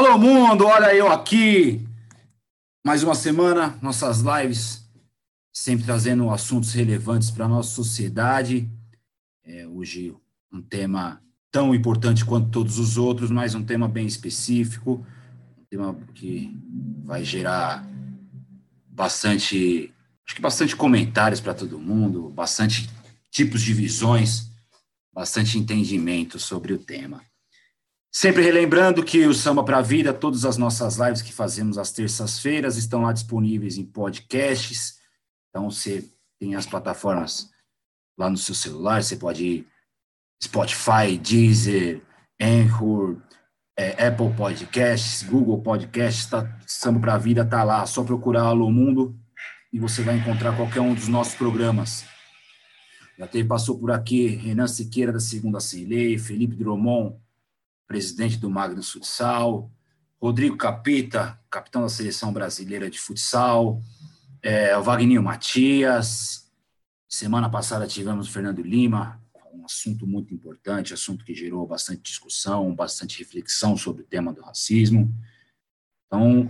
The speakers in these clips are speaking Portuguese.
Alô, mundo, olha eu aqui. Mais uma semana, nossas lives, sempre trazendo assuntos relevantes para a nossa sociedade. É, hoje, um tema tão importante quanto todos os outros, mas um tema bem específico, um tema que vai gerar bastante, acho que bastante comentários para todo mundo, bastante tipos de visões, bastante entendimento sobre o tema. Sempre relembrando que o Samba para a Vida, todas as nossas lives que fazemos às terças-feiras estão lá disponíveis em podcasts. Então, você tem as plataformas lá no seu celular, você pode ir Spotify, Deezer, Anchor, é, Apple Podcasts, Google Podcasts, tá, Samba para a Vida está lá. Só procurar Alô Mundo e você vai encontrar qualquer um dos nossos programas. Já teve, passou por aqui Renan Siqueira, da Segunda Sem Lei, Felipe Drummond, presidente do Magnus Futsal, Rodrigo Capita, capitão da seleção brasileira de futsal, é, o Wagninho Matias. Semana passada tivemos o Fernando Lima, um assunto muito importante, assunto que gerou bastante discussão, bastante reflexão sobre o tema do racismo. Então,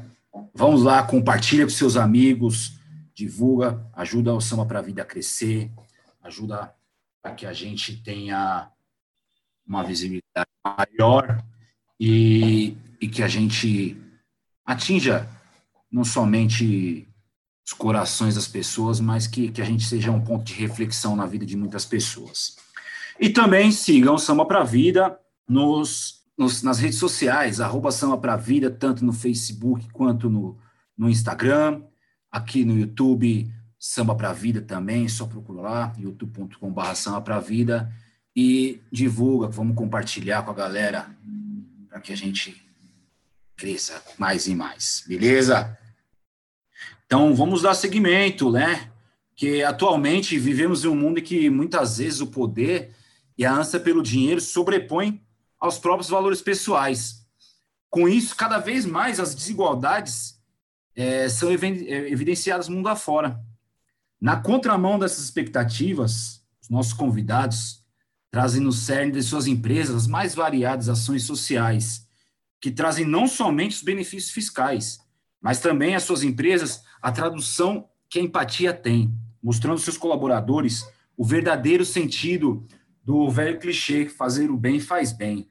vamos lá, compartilha com seus amigos, divulga, ajuda o Samba para a Vida a crescer, ajuda para que a gente tenha uma visibilidade maior e, e que a gente atinja não somente os corações das pessoas, mas que, que a gente seja um ponto de reflexão na vida de muitas pessoas. E também sigam Samba para Vida nos, nos, nas redes sociais, arroba Samba para Vida, tanto no Facebook quanto no, no Instagram, aqui no YouTube, Samba para Vida também, só procura lá, youtube.com.br Samba para Vida e divulga, vamos compartilhar com a galera para que a gente cresça mais e mais, beleza? Então vamos dar seguimento, né? Que atualmente vivemos em um mundo em que muitas vezes o poder e a ânsia pelo dinheiro sobrepõem aos próprios valores pessoais. Com isso, cada vez mais as desigualdades é, são evidenciadas mundo afora. Na contramão dessas expectativas, os nossos convidados trazem no cerne de suas empresas as mais variadas ações sociais, que trazem não somente os benefícios fiscais, mas também às suas empresas a tradução que a empatia tem, mostrando aos seus colaboradores o verdadeiro sentido do velho clichê fazer o bem faz bem.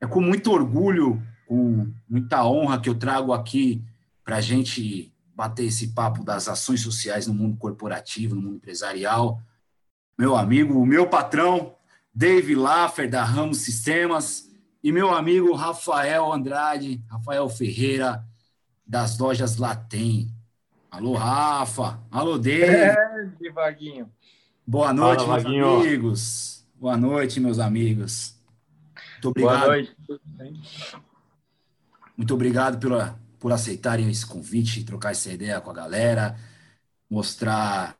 É com muito orgulho, com muita honra que eu trago aqui para a gente bater esse papo das ações sociais no mundo corporativo, no mundo empresarial. Meu amigo, o meu patrão, Dave Laffer, da Ramos Sistemas, e meu amigo Rafael Andrade, Rafael Ferreira, das lojas Latem. Alô, Rafa. Alô, Dave. É, Vaguinho. Boa noite, Fala, meus Vaguinho. amigos. Boa noite, meus amigos. Muito obrigado. Boa noite. Muito obrigado pela, por aceitarem esse convite, trocar essa ideia com a galera, mostrar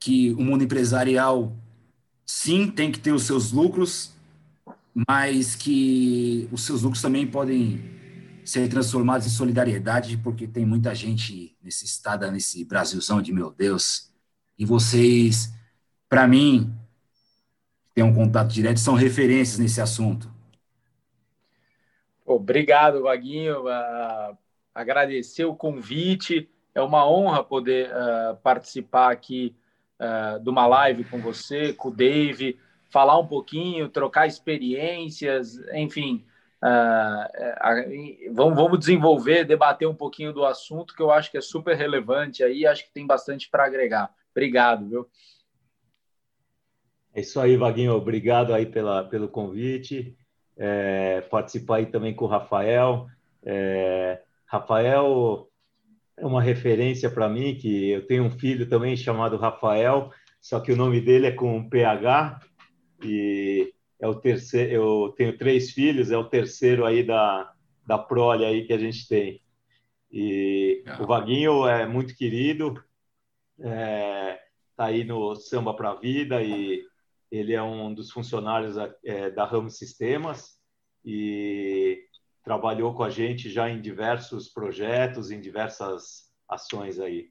que o mundo empresarial sim, tem que ter os seus lucros, mas que os seus lucros também podem ser transformados em solidariedade, porque tem muita gente nesse estado, nesse Brasilzão de meu Deus. E vocês, para mim, têm um contato direto, são referências nesse assunto. Obrigado, Vaguinho. Uh, agradecer o convite. É uma honra poder uh, participar aqui uh, de uma live com você, com o Dave, falar um pouquinho, trocar experiências, enfim. Uh, vamos, vamos desenvolver, debater um pouquinho do assunto que eu acho que é super relevante aí, acho que tem bastante para agregar. Obrigado, viu? É isso aí, Vaguinho. Obrigado aí pela, pelo convite. É, participar aí também com o Rafael. É, Rafael é uma referência para mim, que eu tenho um filho também chamado Rafael, só que o nome dele é com PH, e é o terceiro, eu tenho três filhos, é o terceiro aí da, da prole aí que a gente tem. E ah. o Vaguinho é muito querido, é, tá aí no Samba para a Vida e ele é um dos funcionários é, da Ramos Sistemas e trabalhou com a gente já em diversos projetos, em diversas ações aí.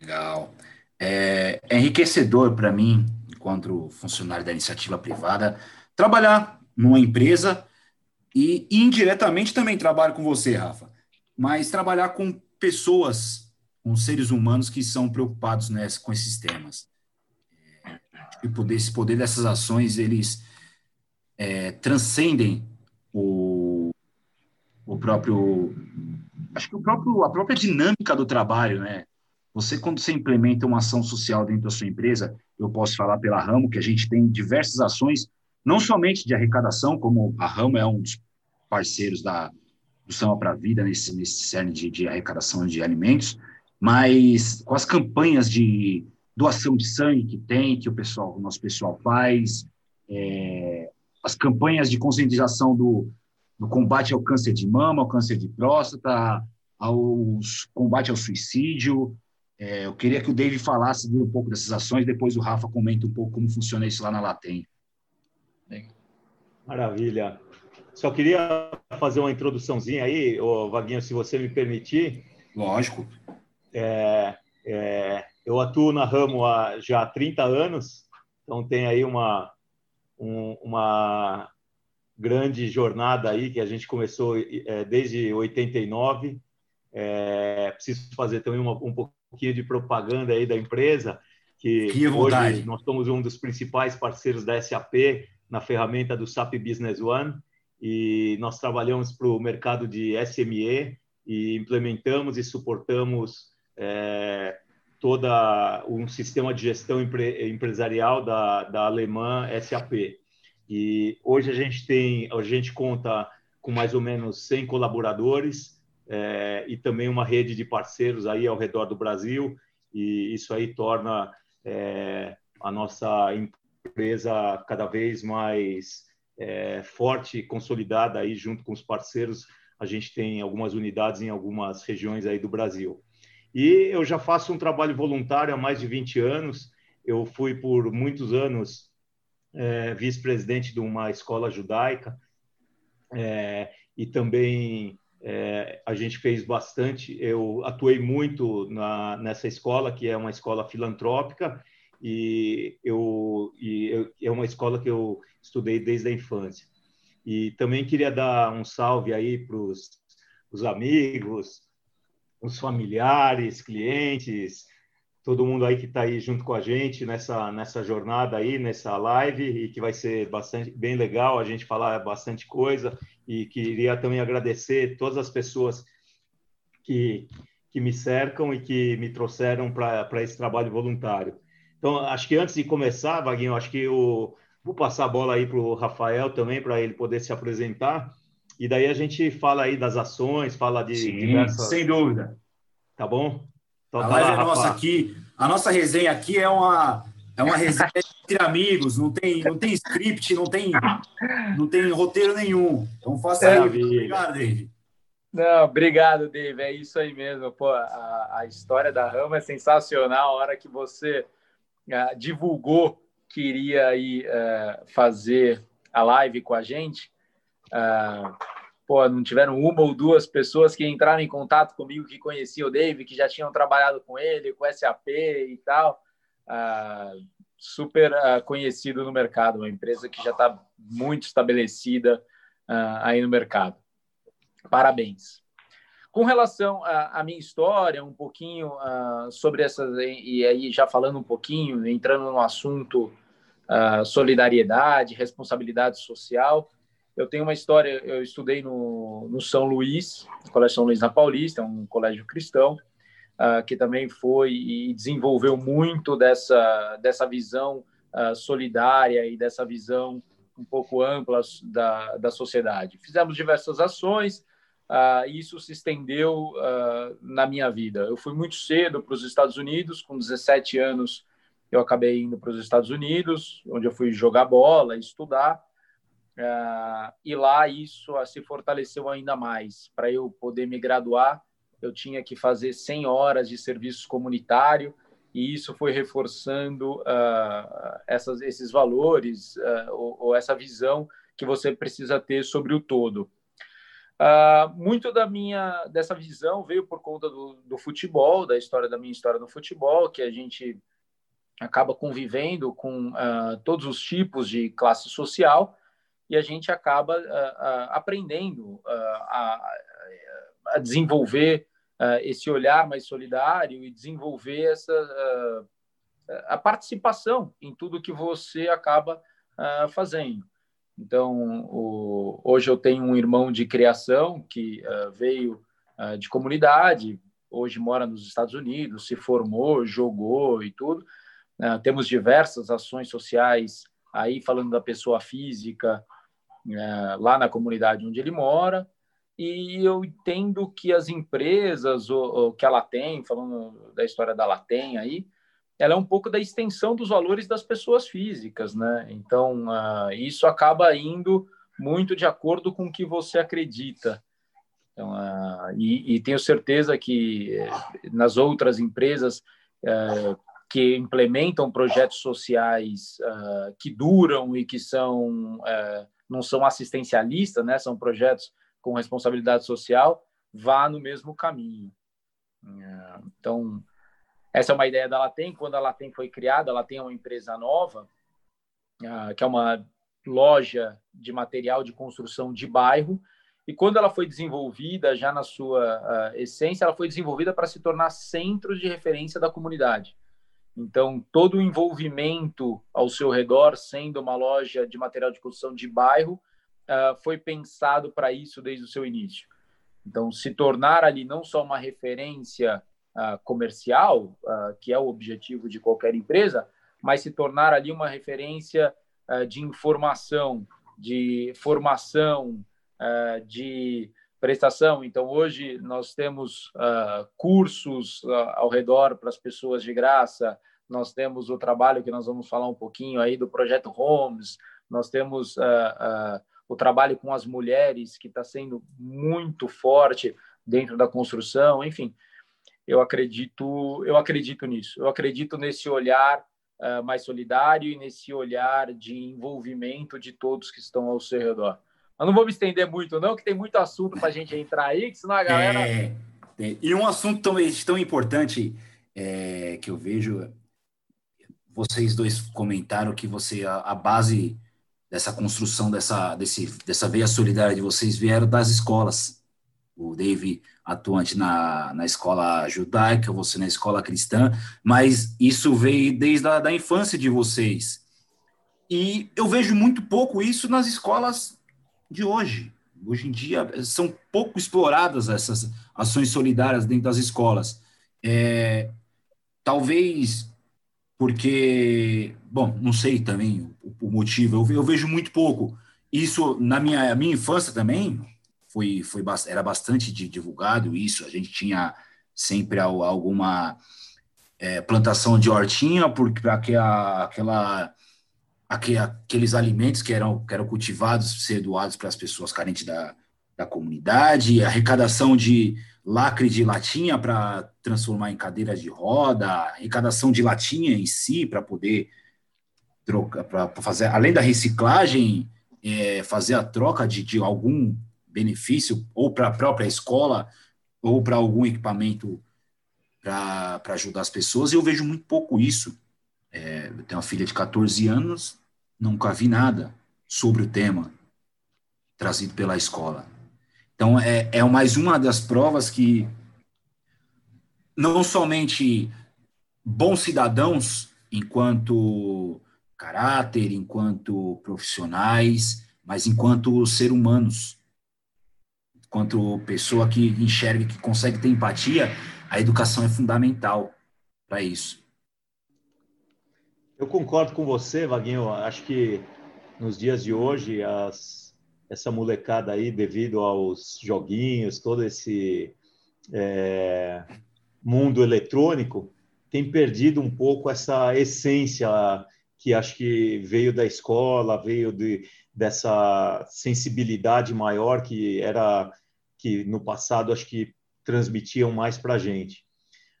Legal. É, é enriquecedor para mim, enquanto funcionário da iniciativa privada, trabalhar numa empresa E indiretamente também trabalho com você, Rafa, mas trabalhar com pessoas, com seres humanos que são preocupados com esses temas. E poder, esse poder dessas ações, eles é, transcendem o, o próprio. Acho que o próprio, a própria dinâmica do trabalho, né? Você, quando você implementa uma ação social dentro da sua empresa, eu posso falar pela Ramo, que a gente tem diversas ações, não somente de arrecadação, como a Ramo é um dos parceiros da, do Samba para a Vida nesse, nesse cerne de, de arrecadação de alimentos, mas com as campanhas de doação de sangue que tem, que o pessoal, o nosso pessoal faz, é, as campanhas de conscientização do, do combate ao câncer de mama, ao câncer de próstata, ao combate ao suicídio. É, eu queria que o Dave falasse um pouco dessas ações, depois o Rafa comenta um pouco como funciona isso lá na Latem. Maravilha. Só queria fazer uma introduçãozinha aí, ô, Vaguinho, se você me permitir. Lógico. É, é, eu atuo na Ramo há já 30 anos, então tem aí uma, um, uma grande jornada aí que a gente começou é, desde 89. É, preciso fazer também uma, um pouquinho de propaganda aí da empresa, que hoje nós somos um dos principais parceiros da SAP na ferramenta do SAP Business One e nós trabalhamos para o mercado de SME e implementamos e suportamos é, toda um sistema de gestão empre, empresarial da, da alemã SAP. E hoje a gente tem, a gente conta com mais ou menos 100 colaboradores é, e também uma rede de parceiros aí ao redor do Brasil e isso aí torna é, a nossa empresa cada vez mais é, forte e consolidada aí junto com os parceiros. A gente tem algumas unidades em algumas regiões aí do Brasil. E eu já faço um trabalho voluntário há mais de 20 anos. Eu fui por muitos anos é, vice-presidente de uma escola judaica é, e também é, a gente fez bastante. Eu atuei muito na, nessa escola, que é uma escola filantrópica, e, eu, e eu, é uma escola que eu estudei desde a infância. E também queria dar um salve aí para os amigos, os familiares, clientes, todo mundo aí que está aí junto com a gente nessa, nessa jornada aí, nessa live, e que vai ser bastante bem legal a gente falar bastante coisa. E queria também agradecer todas as pessoas que, que me cercam e que me trouxeram para esse trabalho voluntário. Então, acho que antes de começar, Vaguinho, acho que eu vou passar a bola aí para o Rafael também, para ele poder se apresentar. E daí a gente fala aí das ações, fala de Sim, diversas... sem dúvida. Tá bom? Então, a tá live é nossa aqui. A nossa resenha aqui é uma, é uma resenha entre amigos, não tem, não tem script, não tem, não tem roteiro nenhum. Então faça é, aí. Obrigado, David. Não, obrigado, Dave. É isso aí mesmo. Pô, a, a história da Rama é sensacional. A hora que você uh, divulgou que iria aí, uh, fazer a live com a gente, uh, pô, não tiveram uma ou duas pessoas que entraram em contato comigo que conheciam o Dave, que já tinham trabalhado com ele, com SAP e tal. Uh, super uh, conhecido no mercado, uma empresa que já está muito estabelecida uh, aí no mercado. Parabéns. Com relação à, minha história, um pouquinho sobre essas, e aí já falando um pouquinho, entrando no assunto solidariedade, responsabilidade social, eu tenho uma história, eu estudei no, no São Luís, no Colégio São Luís na Paulista, um colégio cristão, uh, que também foi e desenvolveu muito dessa, dessa visão solidária e dessa visão um pouco ampla da, da sociedade. Fizemos diversas ações, uh, isso se estendeu uh, na minha vida. Eu fui muito cedo para os Estados Unidos, com 17 anos eu acabei indo para os Estados Unidos, onde eu fui jogar bola, estudar, uh, e lá isso se fortaleceu ainda mais. Para eu poder me graduar, eu tinha que fazer 100 horas de serviço comunitário, e isso foi reforçando uh, essas, esses valores uh, ou, ou, essa visão que você precisa ter sobre o todo. Uh, muito da minha dessa visão veio por conta do, do, futebol, da história da minha história no futebol, que a gente acaba convivendo com uh, todos os tipos de classe social. E a gente acaba uh, aprendendo a, a, desenvolver esse olhar mais solidário e desenvolver essa a participação em tudo que você acaba fazendo. Então, o, hoje eu tenho um irmão de criação que uh, veio uh, de comunidade, hoje mora nos Estados Unidos, se formou, jogou e tudo. Uh, temos diversas ações sociais aí falando da pessoa física lá na comunidade onde ele mora. E eu entendo que as empresas, o, que ela tem, falando da história da Latem aí, ela é um pouco da extensão dos valores das pessoas físicas, né? Então, uh, isso acaba indo muito de acordo com o que você acredita. Então, uh, e, e, tenho certeza que eh, nas outras empresas uh, que implementam projetos sociais que duram e que são não são assistencialistas, né? São projetos com responsabilidade social, vá no mesmo caminho. Então, essa é uma ideia da Latem. Quando a Latem foi criada, ela tem uma empresa nova, uh, que é uma loja de material de construção de bairro. E quando ela foi desenvolvida, já na sua uh, essência, ela foi desenvolvida para se tornar centro de referência da comunidade. Então, todo o envolvimento ao seu redor, sendo uma loja de material de construção de bairro, uh, foi pensado para isso desde o seu início. Então, se tornar ali não só uma referência uh, comercial, uh, que é o objetivo de qualquer empresa, mas se tornar ali uma referência de informação, de formação, de prestação. Então, hoje nós temos cursos ao redor para as pessoas de graça, nós temos o trabalho que nós vamos falar um pouquinho aí do projeto Homes, nós temos o trabalho com as mulheres que está sendo muito forte dentro da construção, enfim eu acredito, eu acredito nisso. Eu acredito nesse olhar uh, mais solidário e nesse olhar de envolvimento de todos que estão ao seu redor. Mas não vou me estender muito, não, que tem muito assunto para a gente entrar aí, que senão a galera. É, e um assunto tão, tão importante é, que eu vejo, vocês dois comentaram que você a, a base dessa construção dessa desse, dessa veia solidária de vocês vieram das escolas. O Dave atuante na, na escola judaica, você na escola cristã, mas isso veio desde a da infância de vocês. E eu vejo muito pouco isso nas escolas de hoje. Hoje em dia são pouco exploradas essas ações solidárias dentro das escolas. É, talvez porque, bom, não sei também o, o motivo, eu, eu, vejo muito pouco. Isso na minha, minha infância também, foi, foi era bastante divulgado isso. A gente tinha sempre alguma é, plantação de hortinha, porque para que aquela aqueles alimentos que eram, que eram cultivados ser doados para as pessoas carentes da, da comunidade, arrecadação de lacre de latinha para transformar em cadeiras de roda, arrecadação de latinha em si para poder trocar, para fazer, além da reciclagem, é, fazer a troca de, de algum benefício ou para a própria escola ou para algum equipamento para ajudar as pessoas. E eu vejo muito pouco isso. É, eu tenho uma filha de 14 anos, nunca vi nada sobre o tema trazido pela escola. Então, é, é mais uma das provas que não somente bons cidadãos, enquanto caráter, enquanto profissionais, mas enquanto ser humanos, quanto pessoa que enxerga, que consegue ter empatia, a educação é fundamental para isso. Eu concordo com você, Vaguinho. Acho que nos dias de hoje, as, essa molecada aí, devido aos joguinhos, todo esse é, mundo eletrônico, tem perdido um pouco essa essência que acho que veio da escola, veio de, dessa sensibilidade maior que era que no passado acho que transmitiam mais para a gente.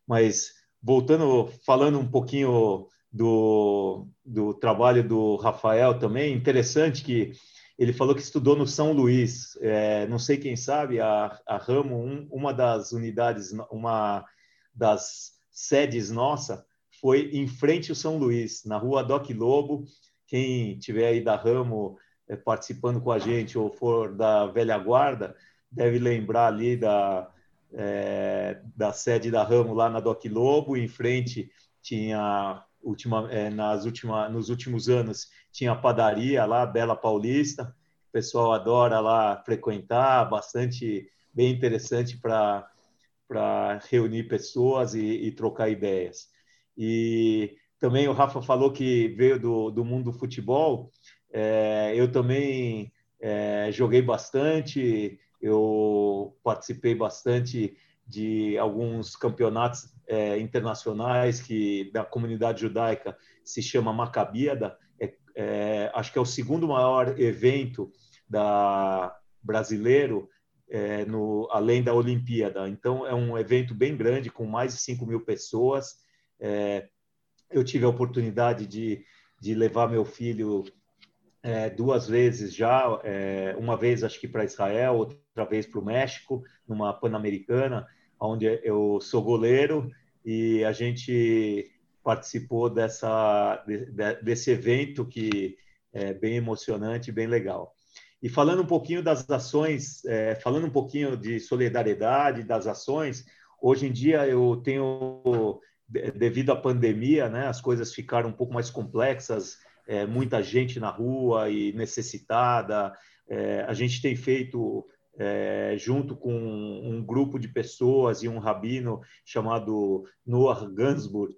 Mas voltando, falando um pouquinho do, do trabalho do Rafael também, interessante que ele falou que estudou no São Luís. É, não sei quem sabe, a, a Ramo, um, uma das unidades, uma das sedes nossa, foi em frente ao São Luís, na rua Doc Lobo. Quem tiver aí da Ramo é, participando com a gente ou for da velha guarda, deve lembrar ali da, é, da sede da Ramo lá na Doc Lobo, em frente tinha última, é, nas última, nos últimos anos tinha a padaria lá, Bela Paulista, o pessoal adora lá frequentar, bastante bem interessante para reunir pessoas e, e, trocar ideias. E também o Rafa falou que veio do, do mundo do futebol, é, eu também é, joguei bastante, eu participei bastante de alguns campeonatos é, internacionais que da comunidade judaica se chama Maccabiada, é, é, acho que é o segundo maior evento da brasileiro é, no, além da Olimpíada. Então é um evento bem grande com mais de 5 mil pessoas. É, eu tive a oportunidade de, de levar meu filho é, duas vezes já, é, uma vez acho que para Israel, outra vez para o México, numa Pan-Americana, onde eu sou goleiro e a gente participou dessa, desse evento que é bem emocionante, bem legal. E falando um pouquinho das ações, é, falando um pouquinho de solidariedade, das ações, hoje em dia eu tenho, devido à pandemia, né, as coisas ficaram um pouco mais complexas, é, muita gente na rua e necessitada. É, a gente tem feito, é, junto com um grupo de pessoas e um rabino chamado Noah Gansburg,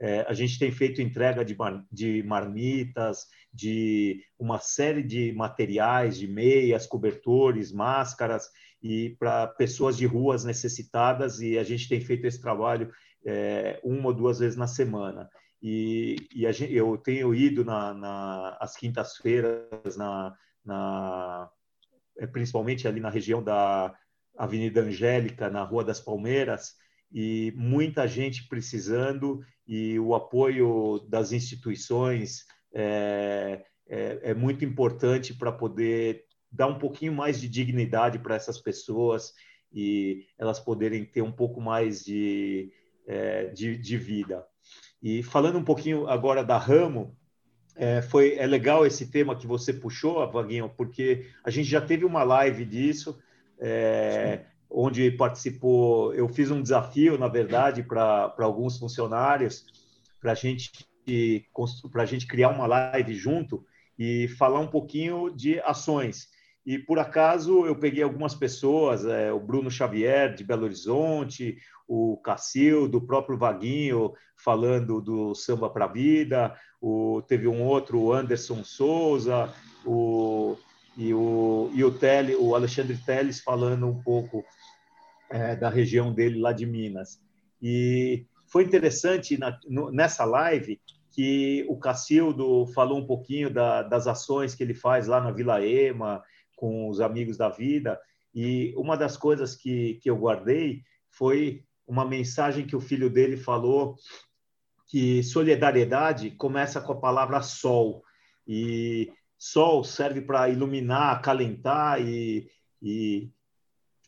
é, a gente tem feito entrega de, mar, de marmitas, de uma série de materiais, de meias, cobertores, máscaras, e para pessoas de ruas necessitadas, e a gente tem feito esse trabalho é, uma ou duas vezes na semana. E, e gente, eu tenho ido na, na quintas-feiras, na, na, principalmente ali na região da Avenida Angélica, na Rua das Palmeiras, e muita gente precisando, e o apoio das instituições é, é, é muito importante para poder dar um pouquinho mais de dignidade para essas pessoas e elas poderem ter um pouco mais de, é, de, de vida. E falando um pouquinho agora da Ramo, é, foi é legal esse tema que você puxou, Vaguinho, porque a gente já teve uma live disso, é, onde participou. Eu fiz um desafio, na verdade, para alguns funcionários, para gente, a gente criar uma live junto e falar um pouquinho de ações. E por acaso eu peguei algumas pessoas, é, o Bruno Xavier de Belo Horizonte, o Cacildo, o próprio Vaguinho falando do samba para vida, o, teve um outro, o Anderson Souza, o, e o, e o, Tele, o Alexandre Teles falando um pouco é, da região dele lá de Minas. E foi interessante na, no, nessa live que o Cacildo falou um pouquinho da, das ações que ele faz lá na Vila Ema, com os amigos da vida, e uma das coisas que, que eu guardei foi uma mensagem que o filho dele falou que solidariedade começa com a palavra sol. E sol serve para iluminar, acalentar e, e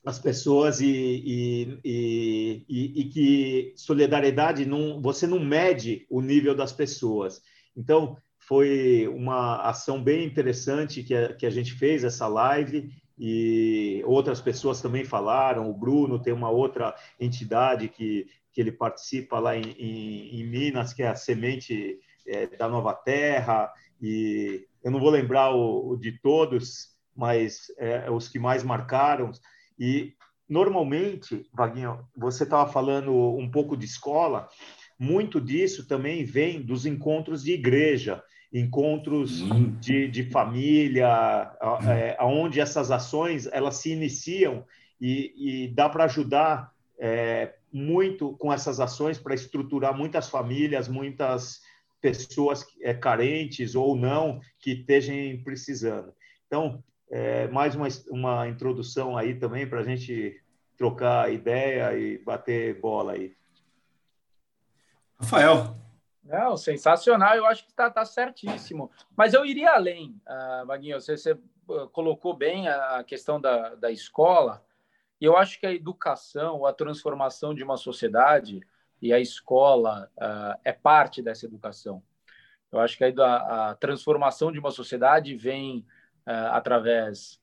as pessoas e, e, e, e, que solidariedade não você não mede o nível das pessoas. Então foi uma ação bem interessante que a, que a gente fez essa live e outras pessoas também falaram. O Bruno tem uma outra entidade que, que ele participa lá em, em, em Minas, que é a Semente é, da Nova Terra, e eu não vou lembrar o, o de todos, mas é, os que mais marcaram. E normalmente, Vaguinho, você estava falando um pouco de escola, muito disso também vem dos encontros de igreja encontros de, de família, é, onde essas ações elas se iniciam e, e dá para ajudar é, muito com essas ações para estruturar muitas famílias, muitas pessoas é, carentes ou não que estejam precisando. Então, é, mais uma, uma introdução aí também para a gente trocar ideia e bater bola aí. Rafael, não, sensacional, eu acho que está tá certíssimo. Mas eu iria além, uh, Vaguinho, você, você ah, colocou bem a questão da, da escola, e eu acho que a educação, a transformação de uma sociedade, e a escola uh, é parte dessa educação. Eu acho que a, a transformação de uma sociedade vem através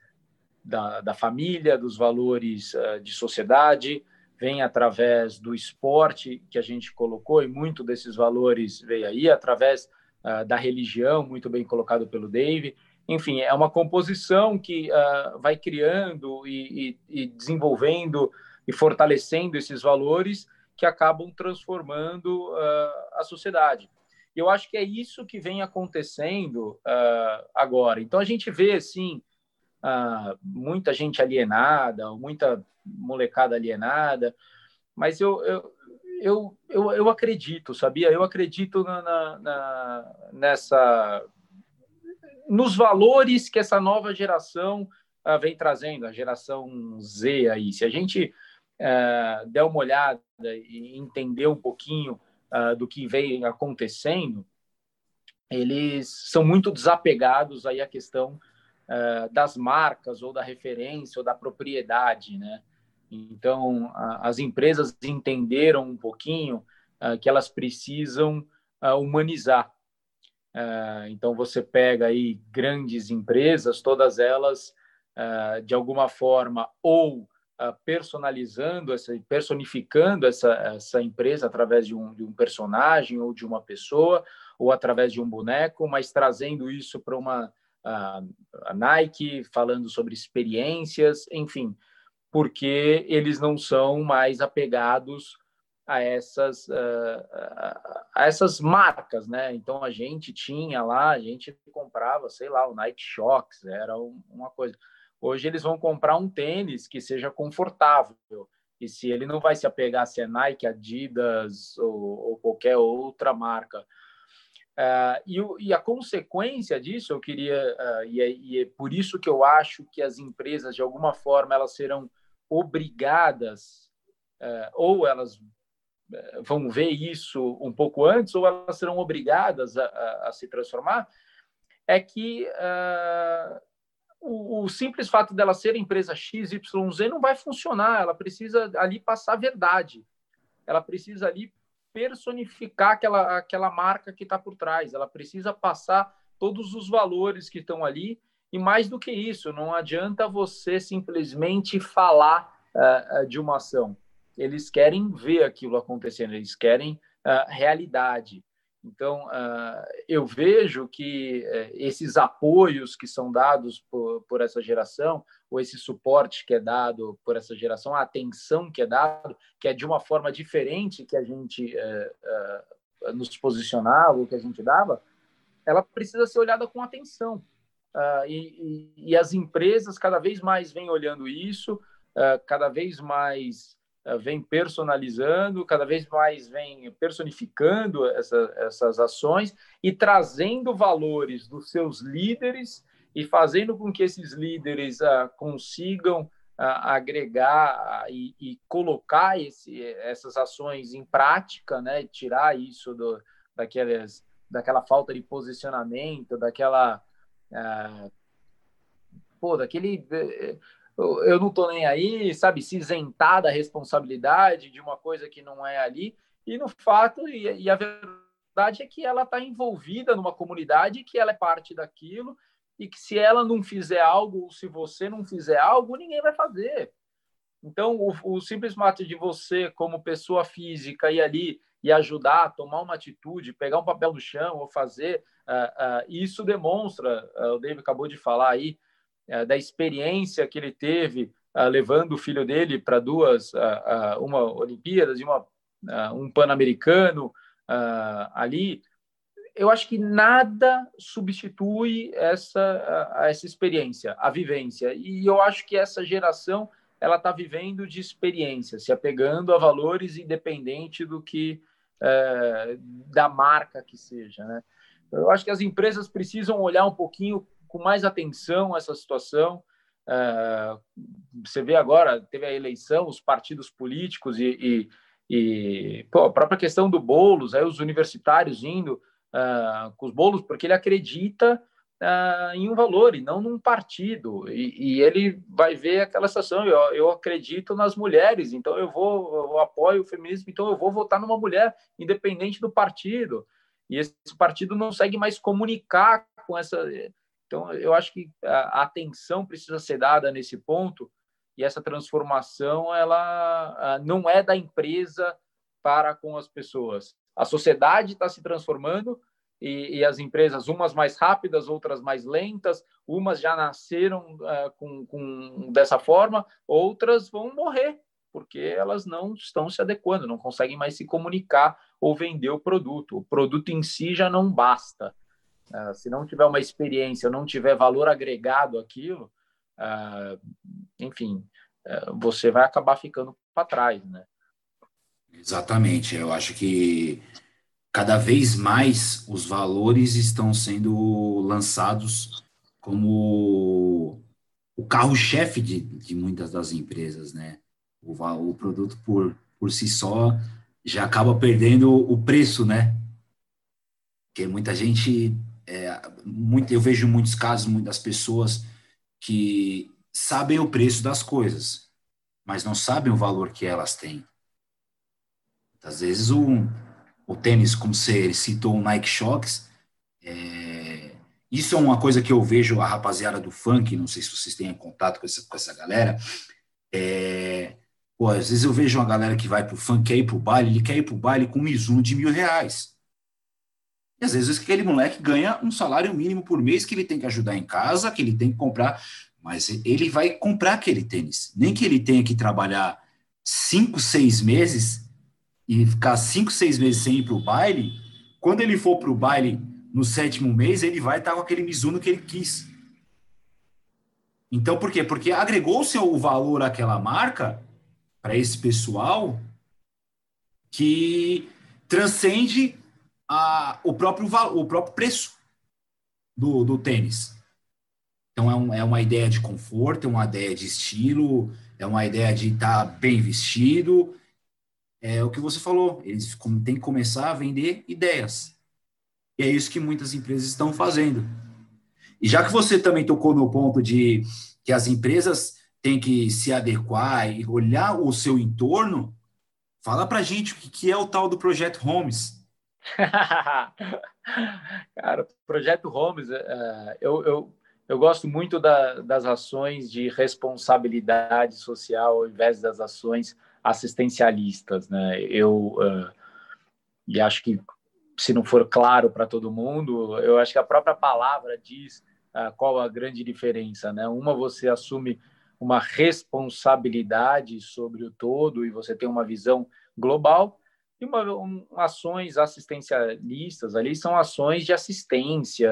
da, da, família, dos valores de sociedade, vem através do esporte que a gente colocou, e muito desses valores veio aí, através uh, da religião, muito bem colocado pelo Dave. Enfim, é uma composição que uh, vai criando e, e, e, desenvolvendo e fortalecendo esses valores que acabam transformando uh, a sociedade. Eu acho que é isso que vem acontecendo agora. Então, a gente vê, assim, muita gente alienada, muita molecada alienada, mas eu, eu, eu, eu, eu acredito, sabia? Eu acredito na, na, na, nessa nos valores que essa nova geração uh, vem trazendo, a geração Z aí. Se a gente uh, der uma olhada e entender um pouquinho uh, do que vem acontecendo, eles são muito desapegados aí à questão das marcas ou da referência ou da propriedade, né? Então, as empresas entenderam um pouquinho ah, que elas precisam ah, humanizar. Então, você pega aí grandes empresas, todas elas, de alguma forma, ou personalizando, essa, personificando essa, essa empresa através de um, de um personagem ou de uma pessoa, ou através de um boneco, mas trazendo isso para uma a, Nike, falando sobre experiências, enfim, porque eles não são mais apegados a essas, uh, a essas marcas, né? Então a gente tinha lá, a gente comprava, sei lá, o Nike Shox, era uma coisa. Hoje eles vão comprar um tênis que seja confortável. E se ele não vai se apegar se é Nike, Adidas ou, ou qualquer outra marca. Uh, e, e, a consequência disso, eu queria, uh, e, é, e é por isso que eu acho que as empresas, de alguma forma, elas serão obrigadas, é, ou elas vão ver isso um pouco antes, ou elas serão obrigadas a, a, a se transformar, é que uh, o, o, simples fato dela ser empresa XYZ não vai funcionar, ela precisa ali passar a verdade, ela precisa ali personificar aquela, aquela marca que está por trás, ela precisa passar todos os valores que estão ali e mais do que isso, não adianta você simplesmente falar uh, de uma ação. Eles querem ver aquilo acontecendo, eles querem uh, realidade. Então, uh, eu vejo que esses apoios que são dados por, por, essa geração, ou esse suporte que é dado por essa geração, a atenção que é dado, que é de uma forma diferente que a gente uh, nos posicionava, ou que a gente dava, ela precisa ser olhada com atenção. Uh, e, e, e, as empresas cada vez mais vêm olhando isso, uh, cada vez mais uh, vem personalizando, cada vez mais vem personificando essa, essas ações e trazendo valores dos seus líderes e fazendo com que esses líderes consigam agregar e, e, colocar esse, essas ações em prática, né? tirar isso do, daquelas, daquela falta de posicionamento, daquela ah, pô, daquele. Eh, eu não tô nem aí, sabe? Se isentar da responsabilidade de uma coisa que não é ali. E no fato, e, e a verdade é que ela está envolvida numa comunidade que ela é parte daquilo e que se ela não fizer algo, ou se você não fizer algo, ninguém vai fazer. Então, o, o simples fato de você, como pessoa física, ir ali e ajudar, tomar uma atitude, pegar um papel no chão ou fazer, uh, uh, isso demonstra, uh, o David acabou de falar aí, da experiência que ele teve levando o filho dele para duas, uma Olimpíadas e uma, um Pan-Americano ali. Eu acho que nada substitui essa, essa experiência, a vivência. E eu acho que essa geração ela está vivendo de experiência, se apegando a valores independente do que é, da marca que seja. Né? Eu acho que as empresas precisam olhar um pouquinho com mais atenção essa situação. É, você vê agora, teve a eleição, os partidos políticos e, e, e pô, a própria questão do bolos, aí os universitários indo uh, com os bolos, porque ele acredita uh, em um valor e não num partido. E, e ele vai ver aquela situação. Eu, eu acredito nas mulheres, então eu vou, eu apoio o feminismo, então eu vou votar numa mulher, independente do partido. E esse partido não consegue mais comunicar com essa. Então, eu acho que a atenção precisa ser dada nesse ponto e essa transformação ela não é da empresa para com as pessoas. A sociedade está se transformando e, e, as empresas, umas mais rápidas, outras mais lentas, umas já nasceram uh, com, com, dessa forma, outras vão morrer porque elas não estão se adequando, não conseguem mais se comunicar ou vender o produto. O produto em si já não basta. Uh, se não tiver uma experiência, não tiver valor agregado aquilo, uh, enfim, você vai acabar ficando para trás, né? Exatamente. Eu acho que cada vez mais os valores estão sendo lançados como o carro-chefe de, de muitas das empresas, né? O, o produto por, por si só já acaba perdendo o preço, né? Porque muita gente, é, muito, eu vejo muitos casos, muitas pessoas que sabem o preço das coisas, mas não sabem o valor que elas têm. Às vezes o, o tênis, como você citou, o Nike Shox, é, isso é uma coisa que eu vejo a rapaziada do funk, não sei se vocês têm contato com essa, com essa galera, é, Pô, às vezes eu vejo uma galera que vai pro funk, quer ir pro baile, ele quer ir pro baile com um Mizuno de mil reais. E às vezes aquele moleque ganha um salário mínimo por mês que ele tem que ajudar em casa, que ele tem que comprar, mas ele vai comprar aquele tênis. Nem que ele tenha que trabalhar cinco, seis meses e ficar cinco, seis meses sem ir pro baile, quando ele for pro baile no sétimo mês, ele vai estar com aquele Mizuno que ele quis. Então, por quê? Porque agregou seu valor àquela marca para esse pessoal que transcende a, o, próprio, o próprio preço do, do tênis. Então, é, um, é uma ideia de conforto, é uma ideia de estilo, é uma ideia de estar tá bem vestido. É o que você falou, eles têm que começar a vender ideias. E é isso que muitas empresas estão fazendo. E já que você também tocou no ponto de que as empresas tem que se adequar e olhar o seu entorno, fala para gente o que é o tal do Projeto Homes. Cara, Projeto Homes, uh, eu, eu, eu gosto muito da, das ações de responsabilidade social ao invés das ações assistencialistas, né? Eu uh, e acho que se não for claro para todo mundo, eu acho que a própria palavra diz uh, qual a grande diferença, né? Uma você assume uma responsabilidade sobre o todo e você tem uma visão global. E uma, um, ações assistencialistas ali são ações de assistência,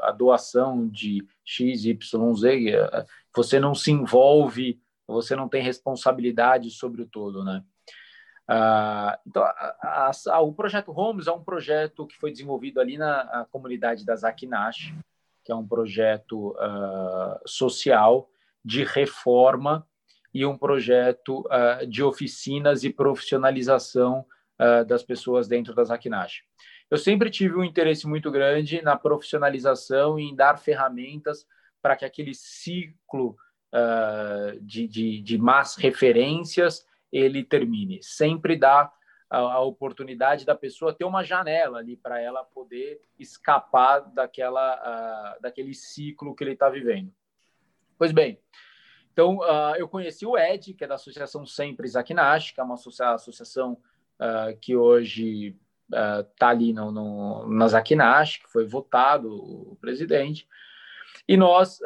a doação de X, Y, Z. Você não se envolve, você não tem responsabilidade sobre o todo, né? Uh, então, a, a, o projeto Homes é um projeto que foi desenvolvido ali na comunidade das Akinash, que é um projeto uh, social de reforma e um projeto uh, de oficinas e profissionalização uh, das pessoas dentro das Akinash. Eu sempre tive um interesse muito grande na profissionalização e em dar ferramentas para que aquele ciclo uh, de, de, de más referências ele termine. Sempre dá a, a oportunidade da pessoa ter uma janela ali para ela poder escapar daquela, daquele ciclo que ele está vivendo. Pois bem, então uh, eu conheci o Ed, que é da Associação Sempre Zakinash, que é uma associação uh, que hoje está uh, ali no, no, na Zakinash, que foi votado o presidente, e nós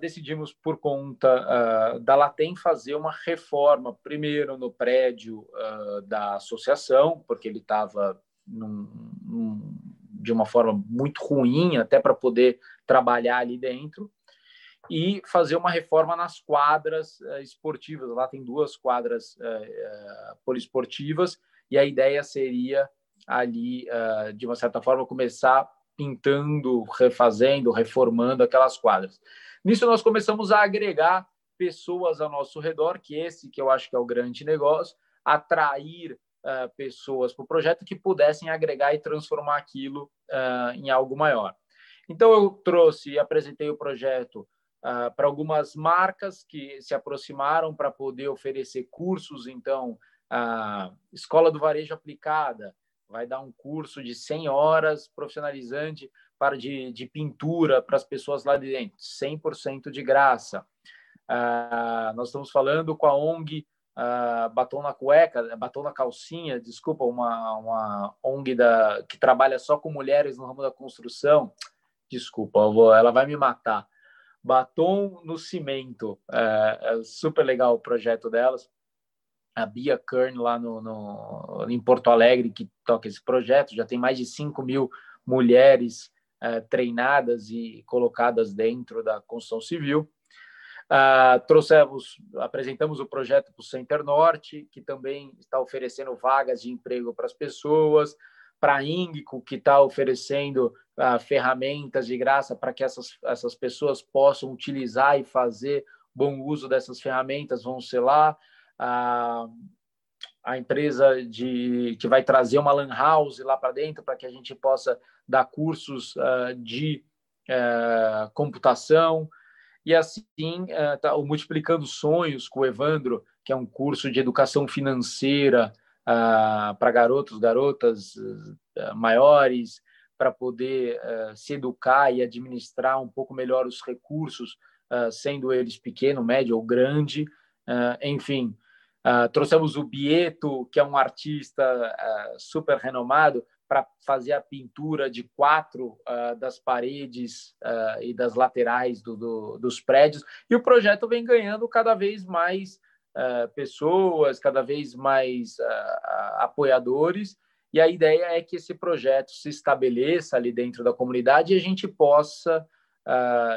decidimos, por conta da Latem, fazer uma reforma, primeiro no prédio da associação, porque ele estava de uma forma muito ruim, até para poder trabalhar ali dentro, e fazer uma reforma nas quadras uh, esportivas. Lá tem duas quadras uh, uh, poliesportivas e a ideia seria ali, de uma certa forma, começar pintando, refazendo, reformando aquelas quadras. Nisso nós começamos a agregar pessoas ao nosso redor, que esse que eu acho que é o grande negócio, atrair pessoas para o projeto que pudessem agregar e transformar aquilo em algo maior. Então eu trouxe e apresentei o projeto uh, para algumas marcas que se aproximaram para poder oferecer cursos. Então, a Escola do Varejo Aplicada, vai dar um curso de 100 horas profissionalizante para de, de pintura para as pessoas lá dentro, 100% de graça. Uh, nós estamos falando com a ONG uh, Batom na Cueca, Batom na Calcinha, desculpa, uma, uma ONG da, que trabalha só com mulheres no ramo da construção. Desculpa, vou, ela vai me matar. Batom no Cimento, é, é super legal o projeto delas a Bia Kern lá no, no, em Porto Alegre, que toca esse projeto, já tem mais de 5 mil mulheres uh, treinadas e colocadas dentro da construção civil. Uh, trouxemos, apresentamos o projeto para o Center Norte, que também está oferecendo vagas de emprego para as pessoas, para a Índico, que está oferecendo uh, ferramentas de graça para que essas, essas pessoas possam utilizar e fazer bom uso dessas ferramentas, vão ser lá a, a empresa de que vai trazer uma lan house lá para dentro para que a gente possa dar cursos uh, de uh, computação. E assim uh, tá, o multiplicando sonhos com o Evandro que é um curso de educação financeira para garotos garotas maiores para poder se educar e administrar um pouco melhor os recursos sendo eles pequeno médio ou grande enfim Uh, trouxemos o Bieto, que é um artista uh, super renomado, para fazer a pintura de quatro uh, das paredes e das laterais do, do, dos prédios. E o projeto vem ganhando cada vez mais pessoas, cada vez mais apoiadores. E a ideia é que esse projeto se estabeleça ali dentro da comunidade e a gente possa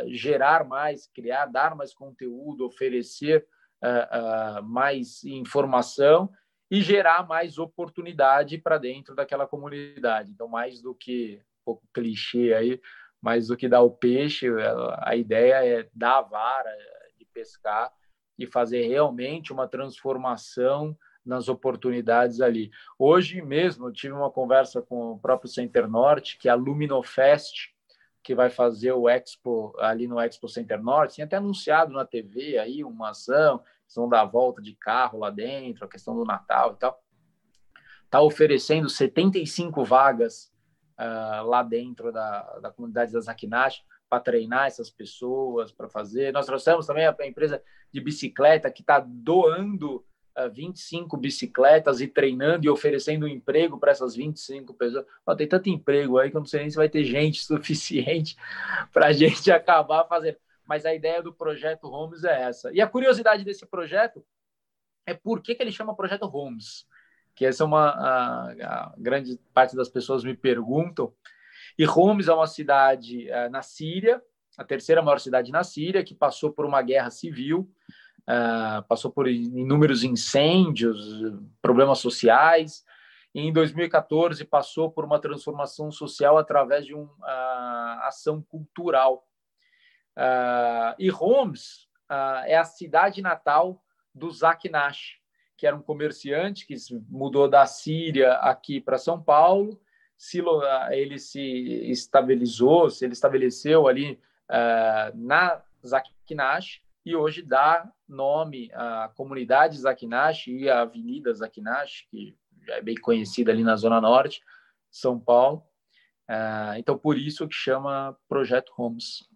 gerar mais, criar, dar mais conteúdo, oferecer uh, uh, mais informação e gerar mais oportunidade para dentro daquela comunidade. Então, mais do que um pouco clichê aí, mais do que dar o peixe, a ideia é dar a vara de pescar e fazer realmente uma transformação nas oportunidades ali. Hoje mesmo eu tive uma conversa com o próprio Center Norte, que é a Luminofest, que vai fazer o Expo ali no Expo Center Norte, tinha até anunciado na TV aí uma ação, eles vão dar a volta de carro lá dentro, a questão do Natal e tal. Está oferecendo 75 vagas uh, lá dentro da, da comunidade das Akinash para treinar essas pessoas, para fazer. Nós trouxemos também a, a empresa de bicicleta que está doando 25 bicicletas e treinando e oferecendo um emprego para essas 25 pessoas. Oh, tem tanto emprego aí que eu não sei nem se vai ter gente suficiente para a gente acabar fazendo. Mas a ideia do projeto Homes é essa. E a curiosidade desse projeto é por que, que ele chama Projeto Homes, que essa é uma a, a grande parte das pessoas me perguntam. E Homs é uma cidade uh, na Síria, a terceira maior cidade na Síria, que passou por uma guerra civil uh, passou por inúmeros incêndios, problemas sociais. E em 2014 passou por uma transformação social através de uma uh, ação cultural. Uh, e Homs é a cidade natal do Zak Nash, que era um comerciante que mudou da Síria aqui para São Paulo. Ele se estabilizou, se ele estabeleceu ali uh, na Zakinash e hoje dá nome à comunidade Zakinash e à Avenida Zakinash, que já é bem conhecida ali na Zona Norte, São Paulo. Uh, então, por isso que chama Projeto Homes.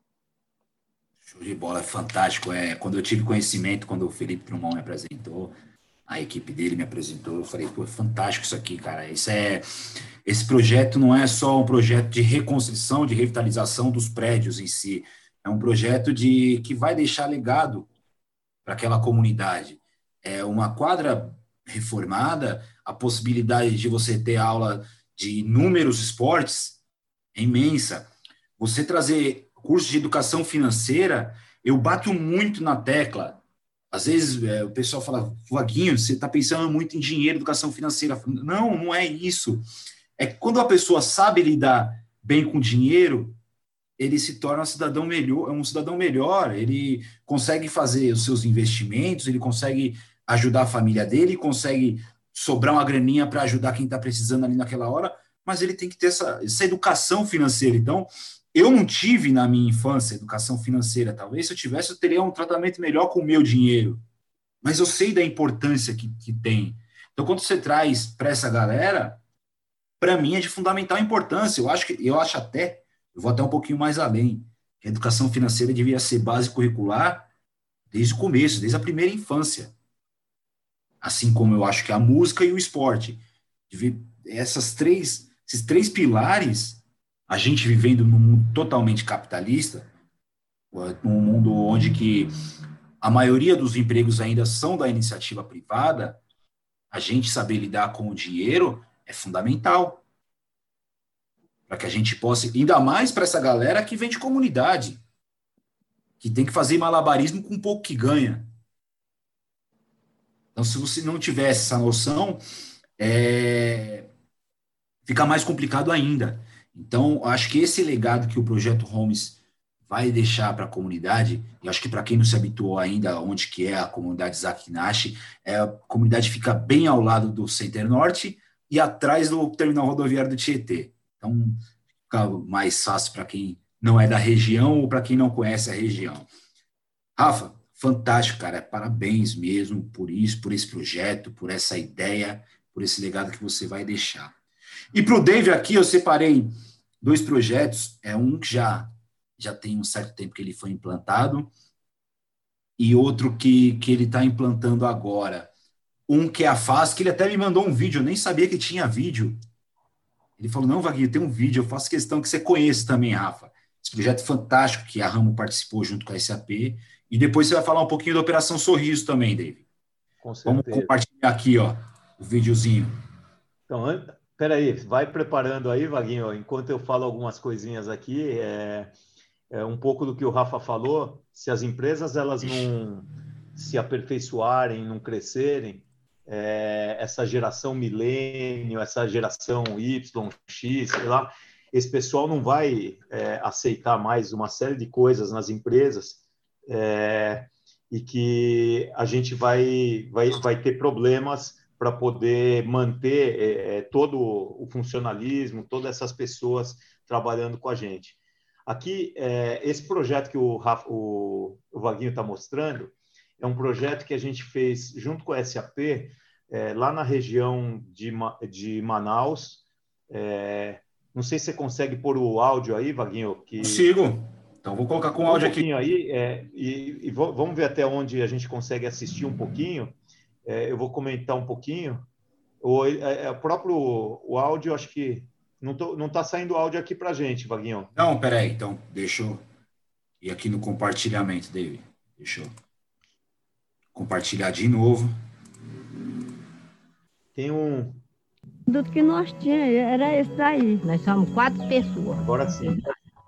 Show de bola, é fantástico. É, quando eu tive conhecimento, quando o Felipe Drummond me apresentou, a equipe dele me apresentou, eu falei, pô, é fantástico isso aqui, cara. Isso é, esse projeto não é só um projeto de reconstrução, de revitalização dos prédios em si, é um projeto de que vai deixar legado para aquela comunidade. É uma quadra reformada, a possibilidade de você ter aula de inúmeros esportes é imensa. Você trazer curso de educação financeira, eu bato muito na tecla. Às vezes é, o pessoal fala, Vaguinho, você está pensando muito em dinheiro, educação financeira. Não, não é isso. É quando a pessoa sabe lidar bem com dinheiro, ele se torna um cidadão melhor, um cidadão melhor, ele consegue fazer os seus investimentos, ele consegue ajudar a família dele, consegue sobrar uma graninha para ajudar quem está precisando ali naquela hora, mas ele tem que ter essa, essa educação financeira. Então, eu não tive na minha infância educação financeira. Talvez se eu tivesse, eu teria um tratamento melhor com o meu dinheiro. Mas eu sei da importância que, que tem. Então, quando você traz para essa galera, para mim é de fundamental importância. Eu acho que eu acho até, eu vou até um pouquinho mais além. A educação financeira devia ser base curricular desde o começo, desde a primeira infância. Assim como eu acho que a música e o esporte. Essas três, esses três pilares, a gente vivendo num mundo totalmente capitalista, num mundo onde que a maioria dos empregos ainda são da iniciativa privada, a gente saber lidar com o dinheiro é fundamental. Para que a gente possa, ainda mais para essa galera que vem de comunidade, que tem que fazer malabarismo com pouco que ganha. Então, se você não tivesse essa noção, é... fica mais complicado ainda. Então, acho que esse legado que o projeto Homes vai deixar para a comunidade, e acho que para quem não se habituou ainda onde que é a comunidade Zakinashi, é, a comunidade fica bem ao lado do Center Norte e atrás do terminal rodoviário do Tietê. Então, fica mais fácil para quem não é da região ou para quem não conhece a região. Rafa, fantástico, cara. Parabéns mesmo por isso, por esse projeto, por essa ideia, por esse legado que você vai deixar. E para o Dave aqui, eu separei dois projetos. É um que já, já tem um certo tempo que ele foi implantado, e outro que, que ele está implantando agora. Um que é a FAS, que ele até me mandou um vídeo, eu nem sabia que tinha vídeo. Ele falou: Não, Vaguinho, tem um vídeo, eu faço questão que você conheça também, Rafa. Esse projeto fantástico que a Ramo participou junto com a SAP. E depois você vai falar um pouquinho da Operação Sorriso também, David. Com certeza. Vamos compartilhar aqui, ó, o videozinho. Então, peraí, vai preparando aí, Vaguinho, enquanto eu falo algumas coisinhas aqui, é, é um pouco do que o Rafa falou, se as empresas elas não se aperfeiçoarem, não crescerem, é, essa geração milênio, essa geração Y, X, sei lá, esse pessoal não vai é, aceitar mais uma série de coisas nas empresas é, e que a gente vai, vai, vai ter problemas para poder manter é, é, todo o funcionalismo, todas essas pessoas trabalhando com a gente. Aqui, é, esse projeto que o, Rafa, o, o Vaguinho está mostrando é um projeto que a gente fez junto com a SAP, é, lá na região de, de Manaus, é, não sei se você consegue pôr o áudio aí, Vaguinho. Que... Consigo. Então vou colocar com o áudio um aqui. aí, é, e, e, vamos ver até onde a gente consegue assistir um pouquinho. É, eu vou comentar um pouquinho. O, é, é, o próprio o áudio, acho que não, tô, não tá saindo áudio aqui para gente, Vaguinho. Não, peraí, então deixa eu ir aqui no compartilhamento, David. Deixa eu compartilhar de novo. Tem um, produto que nós tínhamos era esse daí. Nós somos quatro pessoas. Agora sim.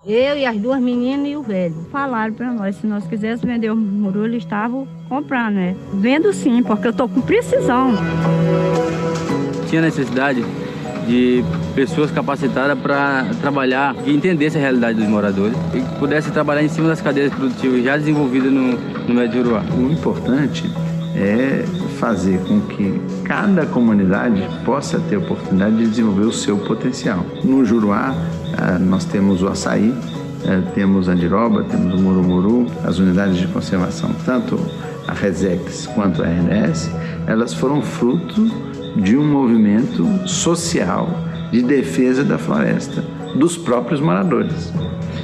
Eu e as duas meninas e o velho. Falaram para nós, se nós quiséssemos vender o muru, eles estavam comprando, né? Vendo sim, porque eu tô com precisão. Tinha necessidade de pessoas capacitadas para trabalhar e entender essa realidade dos moradores e que pudessem trabalhar em cima das cadeias produtivas já desenvolvidas no, no Médio Uruguai. O importante é fazer com que cada comunidade possa ter oportunidade de desenvolver o seu potencial. No Juruá, ah, nós temos o açaí, eh, temos a andiroba, temos o murumuru, as unidades de conservação, tanto a Resex quanto a RNS, elas foram fruto de um movimento social de defesa da floresta dos próprios moradores.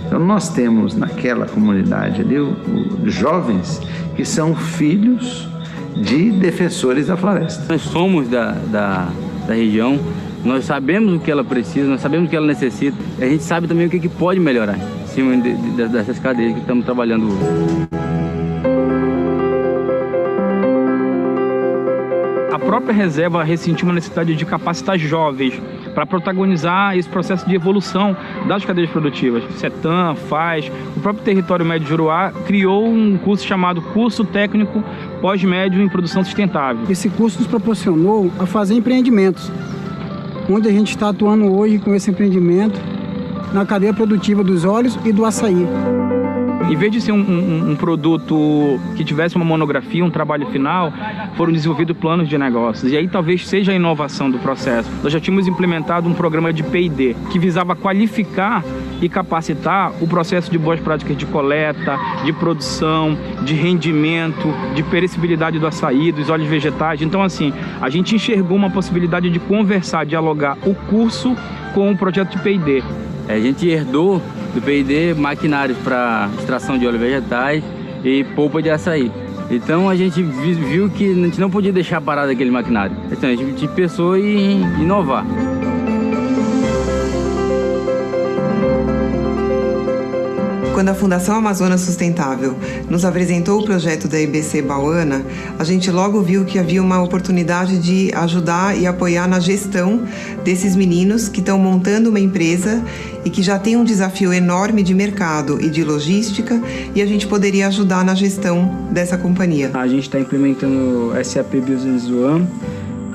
Então nós temos naquela comunidade ali o, o, jovens que são filhos de defensores da floresta. Nós somos da, da, da região, nós sabemos o que ela precisa, nós sabemos o que ela necessita, e a gente sabe também o que, que pode melhorar em cima de, de, dessas cadeias que estamos trabalhando hoje. A própria reserva ressentiu uma necessidade de capacitar jovens para protagonizar esse processo de evolução das cadeias produtivas. CETAM, FAZ, o próprio território médio de Juruá criou um curso chamado Curso Técnico Pós-Médio em Produção Sustentável. Esse curso nos proporcionou a fazer empreendimentos, onde a gente está atuando hoje com esse empreendimento na cadeia produtiva dos óleos e do açaí. Em vez de ser um, um, um, produto que tivesse uma monografia, um trabalho final, foram desenvolvidos planos de negócios. E aí talvez seja a inovação do processo. Nós já tínhamos implementado um programa de P&D que visava qualificar e capacitar o processo de boas práticas de coleta, de produção, de rendimento, de perecibilidade do açaí, dos óleos vegetais. Então, assim, a gente enxergou uma possibilidade de conversar, dialogar o curso com o projeto de P&D. A gente herdou do P&D maquinários para extração de óleos vegetais e polpa de açaí. Então a gente viu que a gente não podia deixar parado aquele maquinário. Então a gente pensou em inovar. Quando a Fundação Amazonas Sustentável nos apresentou o projeto da IBC Bauana, a gente logo viu que havia uma oportunidade de ajudar e apoiar na gestão desses meninos que estão montando uma empresa e que já tem um desafio enorme de mercado e de logística e a gente poderia ajudar na gestão dessa companhia. A gente está implementando SAP Business One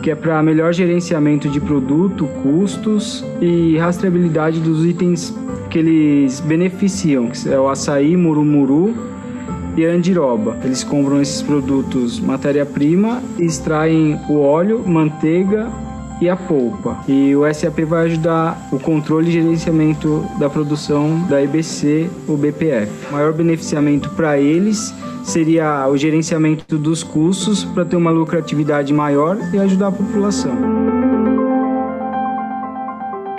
que é para melhor gerenciamento de produto, custos e rastreabilidade dos itens que eles beneficiam, que é o açaí, murumuru e a andiroba. Eles compram esses produtos matéria-prima extraem o óleo, manteiga e a polpa. E o SAP vai ajudar o controle e gerenciamento da produção da EBC, o BPF. O maior beneficiamento para eles seria o gerenciamento dos custos para ter uma lucratividade maior e ajudar a população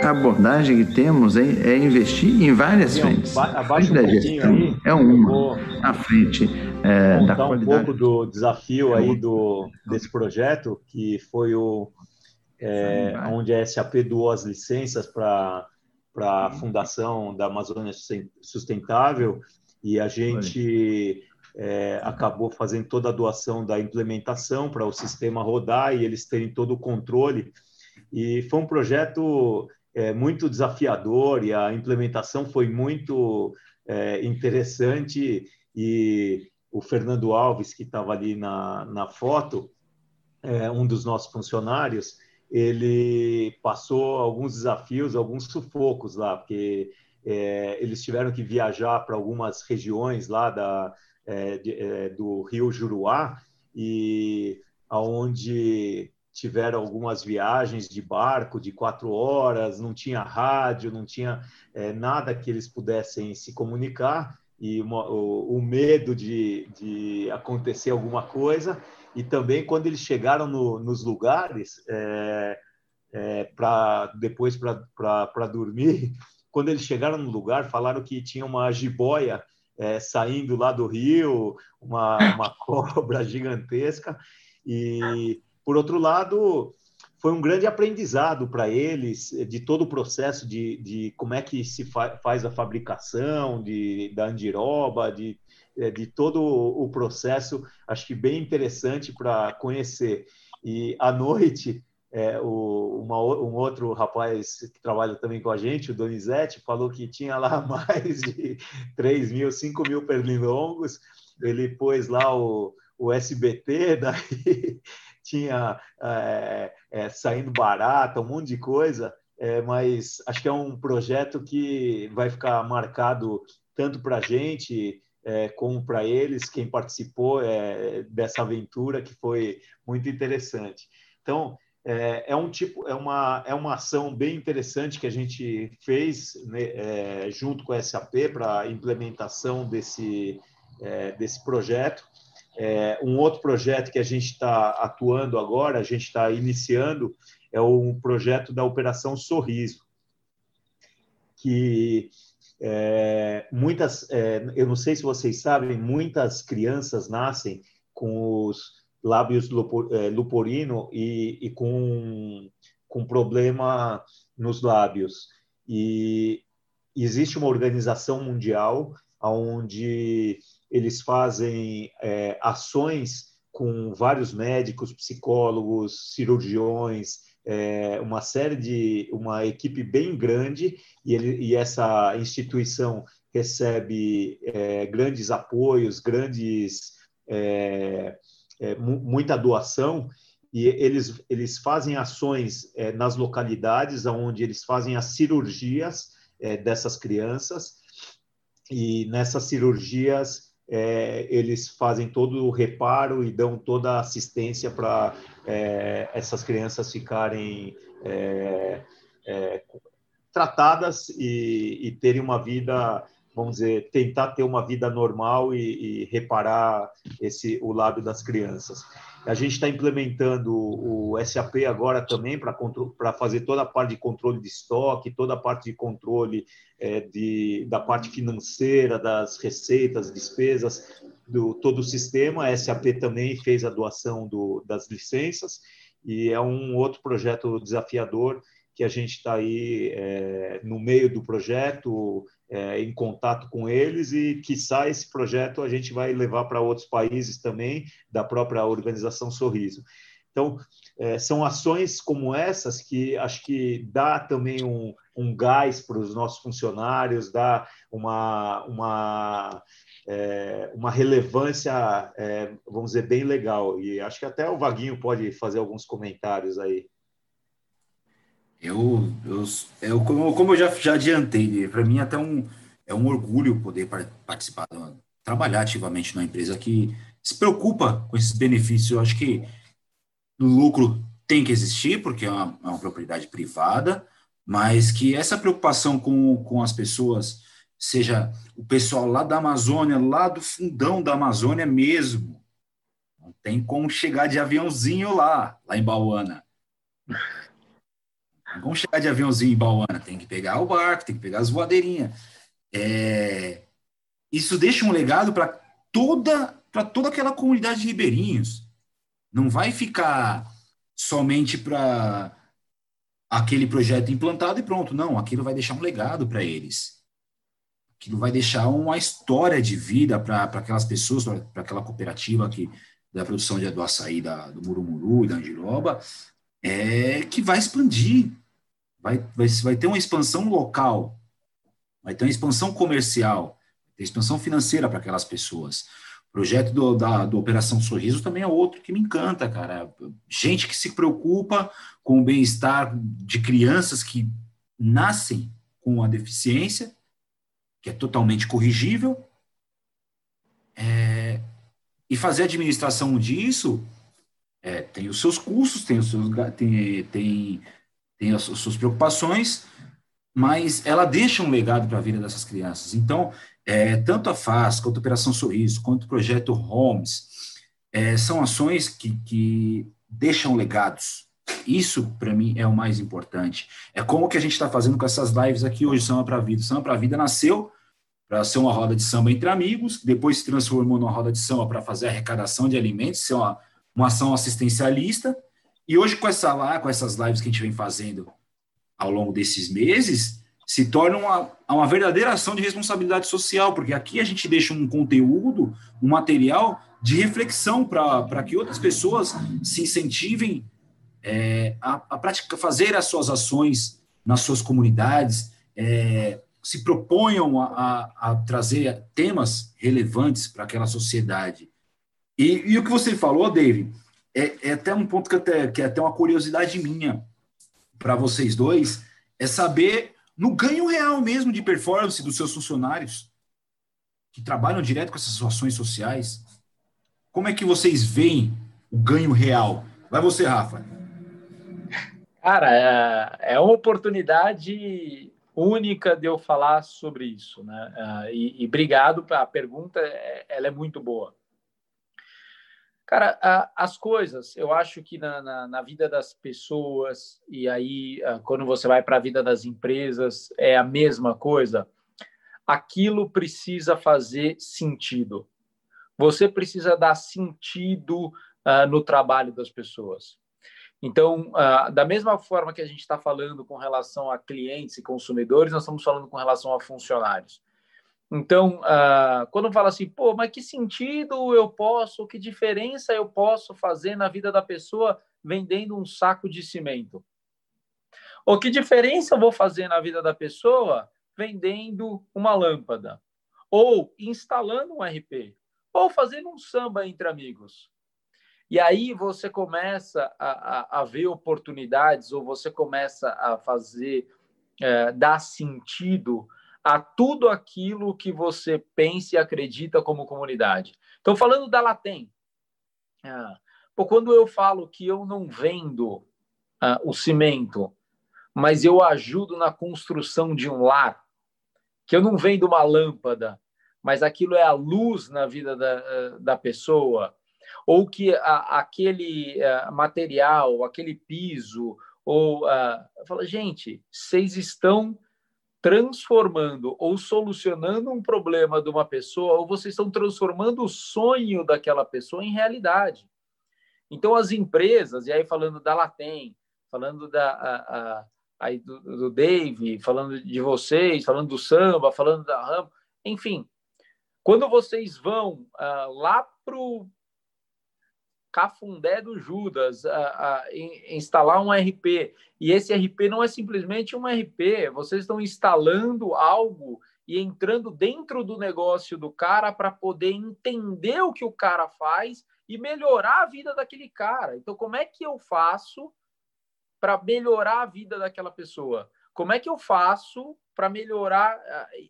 a abordagem que temos é, é investir em várias frentes. Abaixa um pouquinho aí. É uma. À frente é, da qualidade. um pouco do desafio aí do, desse projeto, que foi o é, onde a SAP doou as licenças para a fundação da Amazônia Sustentável e a gente é, acabou fazendo toda a doação da implementação para o sistema rodar e eles terem todo o controle. E foi um projeto é, muito desafiador e a implementação foi muito é, interessante. E o Fernando Alves, que estava ali na, na foto, é, um dos nossos funcionários, ele passou alguns desafios, alguns sufocos lá, porque é, eles tiveram que viajar para algumas regiões lá da, é, de, é, do Rio Juruá e aonde tiveram algumas viagens de barco de quatro horas, não tinha rádio, não tinha é, nada que eles pudessem se comunicar e uma, o, o, medo de, de acontecer alguma coisa e também quando eles chegaram no, nos lugares é, é, para depois para dormir quando eles chegaram no lugar falaram que tinha uma jiboia é, saindo lá do rio uma, uma cobra gigantesca. E por outro lado, foi um grande aprendizado para eles de todo o processo de, de como é que se fa faz a fabricação de, da andiroba, de, é, de todo o processo, acho que bem interessante para conhecer. E à noite, é, o, uma, um outro rapaz que trabalha também com a gente, o Donizete, falou que tinha lá mais de 3 mil, 5 mil pernilongos. Ele pôs lá o, o SBT, daí tinha é, é, saindo barata, um monte de coisa, é, mas acho que é um projeto que vai ficar marcado tanto para a gente é, como para eles, quem participou é, dessa aventura, que foi muito interessante. Então, é, é, um tipo, é uma, é uma ação bem interessante que a gente fez né, é, junto com a SAP para implementação desse, é, desse projeto. É, um outro projeto que a gente está atuando agora, a gente está iniciando, é um projeto da Operação Sorriso, que é, muitas, é, eu não sei se vocês sabem, muitas crianças nascem com os lábios é, luporino e, e com, com problema nos lábios. E existe uma organização mundial onde eles fazem é, ações com vários médicos, psicólogos, cirurgiões, é, uma série de uma equipe bem grande e, ele, e essa instituição recebe é, grandes apoios, grandes é, é muita doação e eles eles fazem ações é, nas localidades onde eles fazem as cirurgias é, dessas crianças e nessas cirurgias é, eles fazem todo o reparo e dão toda a assistência para é, essas crianças ficarem é, é tratadas e, e terem uma vida vamos dizer, tentar ter uma vida normal e, e reparar esse o lado das crianças. A gente está implementando o SAP agora também para fazer toda a parte de controle de estoque, toda a parte de controle é, de, da parte financeira, das receitas, despesas, do todo o sistema. A SAP também fez a doação do, das licenças e é um outro projeto desafiador que a gente está aí é, no meio do projeto, é, em contato com eles e, quiçá, esse projeto a gente vai levar para outros países também, da própria organização Sorriso. Então, é, são ações como essas que acho que dá também um, um gás para os nossos funcionários, dá uma, uma, é, uma relevância, é, vamos dizer, bem legal. E acho que até o Vaguinho pode fazer alguns comentários aí. Eu, eu, eu como, como eu já, já adiantei, para mim até um, é um orgulho poder participar, trabalhar ativamente numa empresa que se preocupa com esses benefícios. Eu acho que lucro tem que existir, porque é uma, é uma propriedade privada, mas que essa preocupação com, com as pessoas, seja o pessoal lá da Amazônia, lá do fundão da Amazônia mesmo, não tem como chegar de aviãozinho lá, lá em Bauana. Vamos chegar de aviãozinho em Bauana, tem que pegar o barco, tem que pegar as voadeirinhas. É, isso deixa um legado para toda, para toda aquela comunidade de ribeirinhos. Não vai ficar somente para aquele projeto implantado e pronto. Não, aquilo vai deixar um legado para eles. Aquilo vai deixar uma história de vida para aquelas pessoas, para aquela cooperativa que, da produção de, do açaí da, do Murumuru e da Andiroba, é, que vai expandir vai, vai, vai ter uma expansão local, vai ter uma expansão comercial, expansão financeira para aquelas pessoas. O projeto do, da do Operação Sorriso também é outro que me encanta, cara. Gente que se preocupa com o bem-estar de crianças que nascem com a deficiência, que é totalmente corrigível, é, e fazer administração disso é, tem os seus custos, tem os seus tem, tem tem as suas preocupações, mas ela deixa um legado para a vida dessas crianças. Então, é, tanto a FAS, quanto a Operação Sorriso, quanto o Projeto Homes, é, são ações que, que deixam legados. Isso, para mim, é o mais importante. É como que a gente está fazendo com essas lives aqui hoje, Samba para a Vida. Samba para a Vida nasceu para ser uma roda de samba entre amigos, depois se transformou numa roda de samba para fazer arrecadação de alimentos, ser uma, uma ação assistencialista, e hoje, com, essa, lá, com essas lives que a gente vem fazendo ao longo desses meses, se torna uma, uma verdadeira ação de responsabilidade social, porque aqui a gente deixa um conteúdo, um material de reflexão para que outras pessoas se incentivem é, a, a prática, fazer as suas ações nas suas comunidades, é, se proponham a, a, a, trazer temas relevantes para aquela sociedade. E, e, o que você falou, David, é, é até um ponto que, até, que é até uma curiosidade minha para vocês dois, é saber no ganho real mesmo de performance dos seus funcionários que trabalham direto com essas ações sociais, como é que vocês veem o ganho real? Vai você, Rafa. Cara, é, é uma oportunidade única de eu falar sobre isso, né? É, e, e obrigado, a pergunta é, ela é muito boa. Cara, as coisas, eu acho que na, na, na vida das pessoas, e aí quando você vai para a vida das empresas, é a mesma coisa. Aquilo precisa fazer sentido. Você precisa dar sentido uh, no trabalho das pessoas. Então, uh, da mesma forma que a gente está falando com relação a clientes e consumidores, nós estamos falando com relação a funcionários. Então, uh, quando fala assim, pô, mas que sentido eu posso, que diferença eu posso fazer na vida da pessoa vendendo um saco de cimento? Ou que diferença eu vou fazer na vida da pessoa vendendo uma lâmpada? Ou instalando um RP? Ou fazendo um samba entre amigos? E aí você começa a, a, a ver oportunidades, ou você começa a fazer, é, dar sentido a tudo aquilo que você pensa e acredita como comunidade. Então, falando da Latem, ah, quando eu falo que eu não vendo ah, o cimento mas eu ajudo na construção de um lar, que eu não vendo uma lâmpada, mas aquilo é a luz na vida da, da pessoa, ou que a, aquele a, eh, material, aquele piso, ou a, fala, gente, vocês estão transformando ou solucionando um problema de uma pessoa, ou vocês estão transformando o sonho daquela pessoa em realidade. Então, as empresas, e aí falando da Latem, falando da, a, a, aí do, do Dave, falando de vocês, falando do samba, falando da Ram, enfim, quando vocês vão uh, lá para o Cafundé do Judas, a, a, instalar um RP. E esse RP não é simplesmente um RP, vocês estão instalando algo e entrando dentro do negócio do cara para poder entender o que o cara faz e melhorar a vida daquele cara. Então, como é que eu faço para melhorar a vida daquela pessoa? Como é que eu faço para melhorar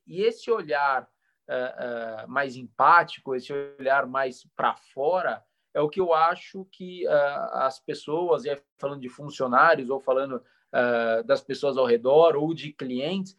e esse olhar uh, uh, mais empático, esse olhar mais para fora? É o que eu acho que uh, as pessoas, e falando de funcionários ou falando uh, das pessoas ao redor ou de clientes,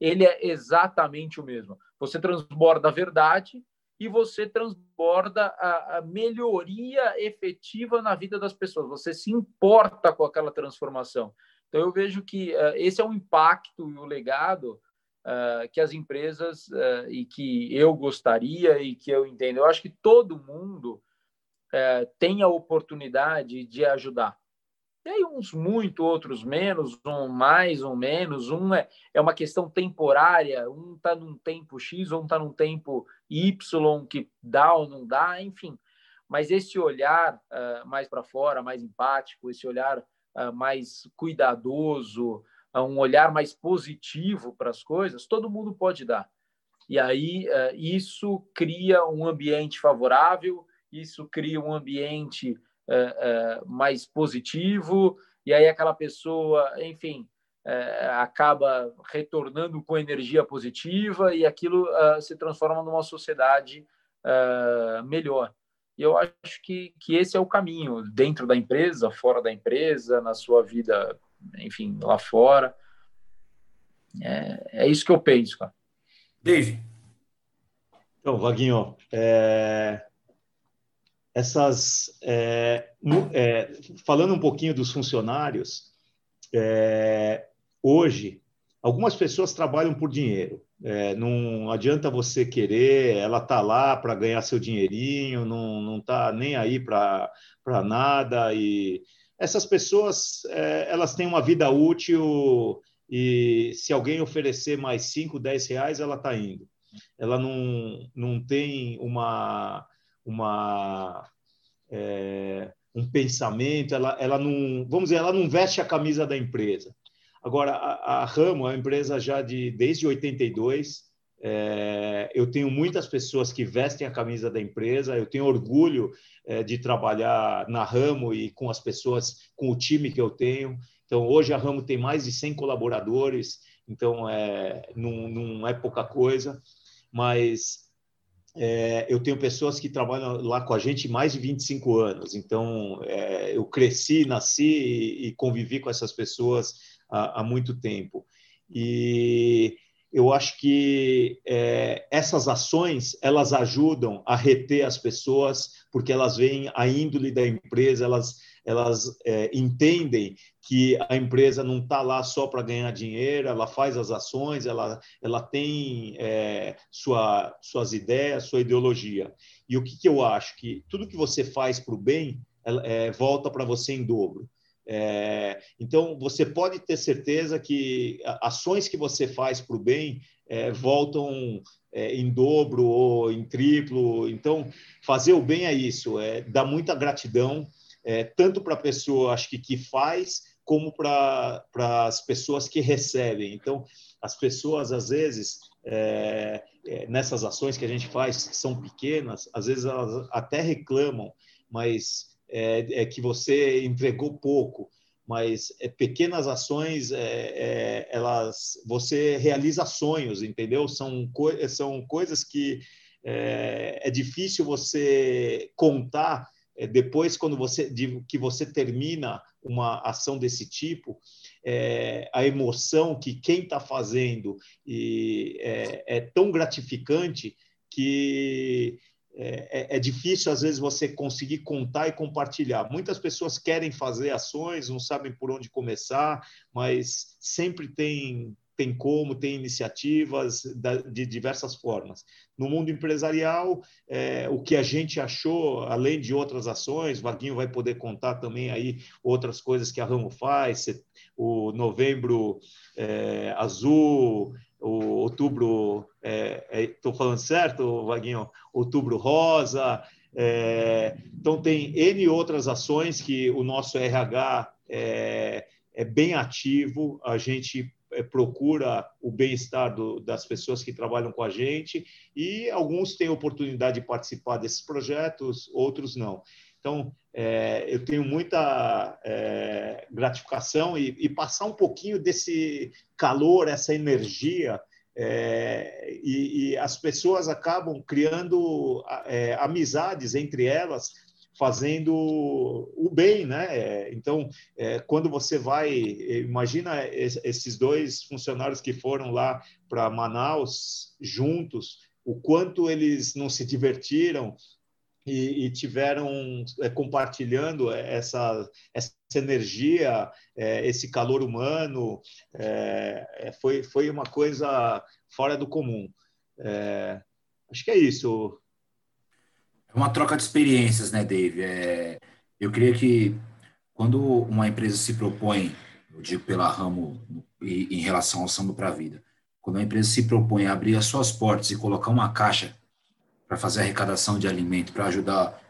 ele é exatamente o mesmo. Você transborda a verdade e você transborda a, a melhoria efetiva na vida das pessoas. Você se importa com aquela transformação. Então, eu vejo que uh, esse é o impacto e o legado Uh, que as empresas uh, e que eu gostaria e que eu entendo. Eu acho que todo mundo é, tem a oportunidade de ajudar. Tem uns muito, outros menos, um mais, um menos. Um é, é uma questão temporária, um está num tempo X, um está num tempo Y, que dá ou não dá, enfim. Mas esse olhar uh, mais para fora, mais empático, esse olhar uh, mais cuidadoso, uh, um olhar mais positivo para as coisas, todo mundo pode dar. E aí isso cria um ambiente favorável, isso cria um ambiente é, é, mais positivo, e aí aquela pessoa, enfim, é, acaba retornando com energia positiva e aquilo se transforma numa sociedade melhor. E eu acho que, que esse é o caminho, dentro da empresa, fora da empresa, na sua vida, enfim, lá fora. É, é isso que eu penso, cara. Dave. Então, Vaguinho, é, essas é, é, falando um pouquinho dos funcionários é, hoje algumas pessoas trabalham por dinheiro é, não adianta você querer ela tá lá para ganhar seu dinheirinho não não tá nem aí para para nada e essas pessoas é, elas têm uma vida útil e se alguém oferecer mais 5, 10 reais ela tá indo. Ela não não tem uma uma é, um pensamento, ela, ela não, vamos dizer, ela não veste a camisa da empresa. Agora, a, a Ramo é uma empresa já de desde 82. É, eu tenho muitas pessoas que vestem a camisa da empresa. Eu tenho orgulho é, de trabalhar na Ramo e com as pessoas, com o time que eu tenho. Então, hoje a Ramo tem mais de 100 colaboradores. Então, é, não, não é pouca coisa. Mas é, eu tenho pessoas que trabalham lá com a gente mais de 25 anos, então é, eu cresci, nasci e, e, convivi com essas pessoas há, há muito tempo. E eu acho que é, essas ações elas ajudam a reter as pessoas porque elas veem a índole da empresa, elas elas é, entendem que a empresa não está lá só para ganhar dinheiro, ela faz as ações, ela, ela tem é, sua, suas ideias, sua ideologia. E o que, que eu acho? Que tudo que você faz para o bem é, volta para você em dobro. É, então, você pode ter certeza que ações que você faz para o bem é, voltam é, em dobro ou em triplo. Então, fazer o bem é isso, é dar muita gratidão, é, tanto para a pessoa, acho que, que faz, como para as pessoas que recebem. Então, as pessoas, às vezes, é, é, nessas ações que a gente faz, que são pequenas, às vezes elas até reclamam, mas é, é que você entregou pouco. Mas é, pequenas ações, é, elas, você realiza sonhos, entendeu? São, co são coisas que é, difícil você contar é, depois quando você de, que você termina uma ação desse tipo é, a emoção que quem está fazendo e é, é, tão gratificante que é, é, é, difícil às vezes você conseguir contar e compartilhar. Muitas pessoas querem fazer ações, não sabem por onde começar, mas sempre tem tem como, tem iniciativas de diversas formas. No mundo empresarial, é, o que a gente achou, além de outras ações, Vaguinho vai poder contar também aí outras coisas que a Ramo faz, o novembro é, azul, o outubro, estou é, é falando certo, Vaguinho? Outubro rosa, é, então tem N outras ações que o nosso RH é, é bem ativo, a gente procura o bem-estar das pessoas que trabalham com a gente e alguns têm oportunidade de participar desses projetos, outros não. Então, é, eu tenho muita é, gratificação e, e, passar um pouquinho desse calor, essa energia, é, e, e, as pessoas acabam criando é, amizades entre elas fazendo o bem, né? Então, é, quando você vai, imagina esses dois funcionários que foram lá para Manaus juntos, o quanto eles não se divertiram e, e tiveram é, compartilhando essa, essa energia, é, esse calor humano, é, é, foi, foi uma coisa fora do comum. É, acho que é isso. É uma troca de experiências, né, Dave? É, eu creio que quando uma empresa se propõe, eu digo pela ramo em relação ao samba para a vida, quando uma empresa se propõe a abrir as suas portas e colocar uma caixa para fazer arrecadação de alimento, para ajudar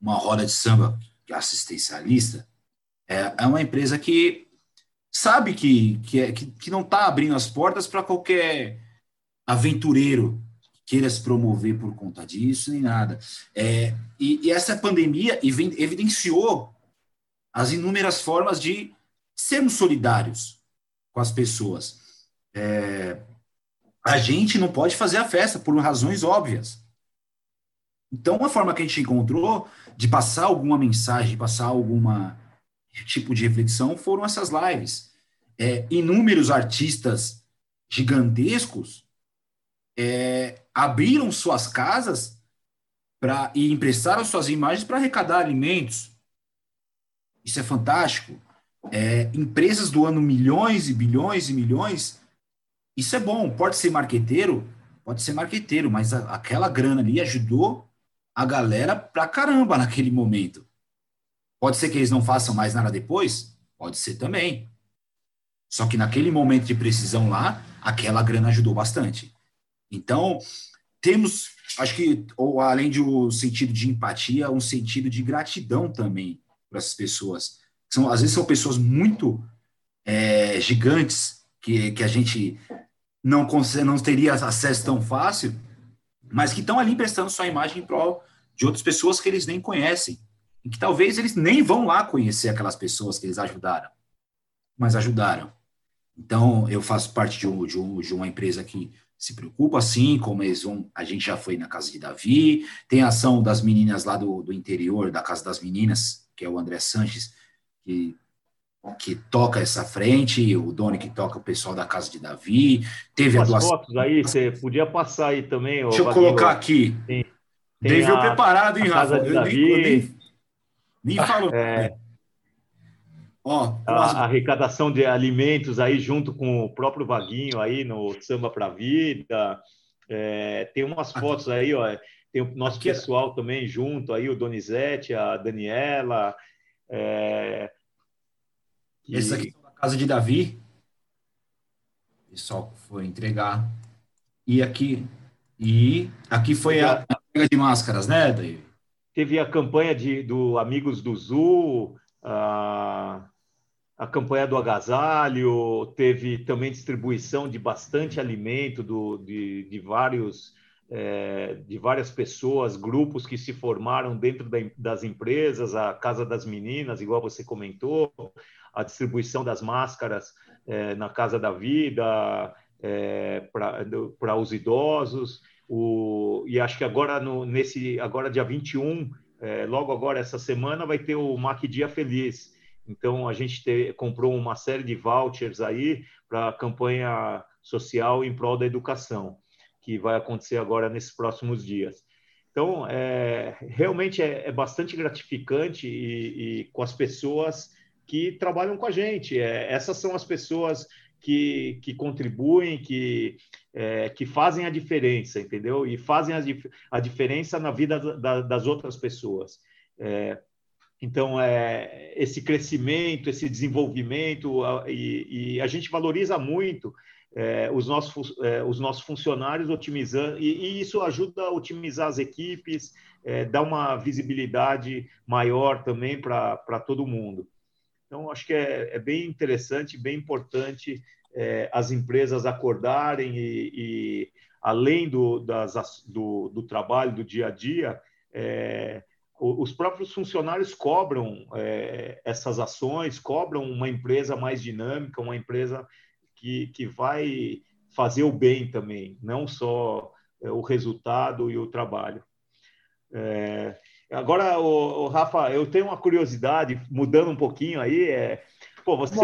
uma roda de samba que é assistencialista, é, é uma empresa que sabe que, que, é, que, que não está abrindo as portas para qualquer aventureiro queira se promover por conta disso, nem nada. É, e, e, essa pandemia evidenciou as inúmeras formas de sermos solidários com as pessoas. É, a gente não pode fazer a festa por razões óbvias. Então, uma forma que a gente encontrou de passar alguma mensagem, de passar alguma tipo de reflexão, foram essas lives. É, inúmeros artistas gigantescos é, abriram suas casas para e emprestaram suas imagens para arrecadar alimentos. Isso é fantástico. É, empresas doando milhões e bilhões e milhões. Isso é bom. Pode ser marqueteiro, pode ser marqueteiro, mas a, aquela grana ali ajudou a galera pra caramba naquele momento. Pode ser que eles não façam mais nada depois? Pode ser também. Só que naquele momento de precisão lá, aquela grana ajudou bastante. Então, temos, acho que, ou além de um sentido de empatia, um sentido de gratidão também para essas pessoas. São, às vezes são pessoas muito é, gigantes que, que a gente não, não teria acesso tão fácil, mas que estão ali prestando sua imagem em prol de outras pessoas que eles nem conhecem, e que talvez eles nem vão lá conhecer aquelas pessoas que eles ajudaram, mas ajudaram. Então, eu faço parte de, um, de, um, de uma empresa que se preocupa, assim, como eles vão, a gente já foi na casa de Davi, tem a ação das meninas lá do, do interior, da Casa das Meninas, que é o André Sanches, que que toca essa frente, o Doni que toca o pessoal da casa de Davi. Teve As a doação. fotos aí, você podia passar aí também. Deixa eu colocar aqui. Tem, tem Dave preparado, hein, Rafa? Eu nem, eu nem, nem falo. É, Ó, a, arrecadação de alimentos aí junto com o próprio Vaguinho aí no Samba para Vida. É, tem umas fotos aí, ó. Tem o nosso aqui, é pessoal também junto aí, o Donizete, a Daniela. É, Esse aqui é da casa de Davi. O pessoal foi entregar. E aqui, e aqui foi a, de máscaras, né, David? Teve a campanha de, do Amigos do Zul, a, a campanha do agasalho, teve também distribuição de bastante alimento do, de, de vários é, de várias pessoas, grupos que se formaram dentro da, das empresas, a Casa das Meninas, igual você comentou, a distribuição das máscaras é, na Casa da Vida é, para os idosos. O, e acho que agora, no, nesse, agora dia 21, é, logo agora, essa semana, vai ter o Mac Dia Feliz. Então, a gente te, comprou uma série de vouchers aí para a campanha social em prol da educação, que vai acontecer agora nesses próximos dias. Então, é, realmente é, é, bastante gratificante e, e, com as pessoas que trabalham com a gente. É, essas são as pessoas que, que contribuem, que, é, que fazem a diferença, entendeu? E fazem a, a diferença na vida da, das outras pessoas. Então, é, esse crescimento, esse desenvolvimento, e, e a gente valoriza muito é, os, nossos, é, os nossos funcionários otimizando, e, e, isso ajuda a otimizar as equipes, é, dá uma visibilidade maior também para todo mundo. Então, acho que é, é bem interessante, bem importante é, as empresas acordarem e, e além do, das, do, do, trabalho do dia a dia, é, os próprios funcionários cobram é, essas ações, cobram uma empresa mais dinâmica, uma empresa que, que vai fazer o bem também, não só é, o resultado e o trabalho. É, agora, o, o, Rafa, eu tenho uma curiosidade, mudando um pouquinho aí, é, pô, você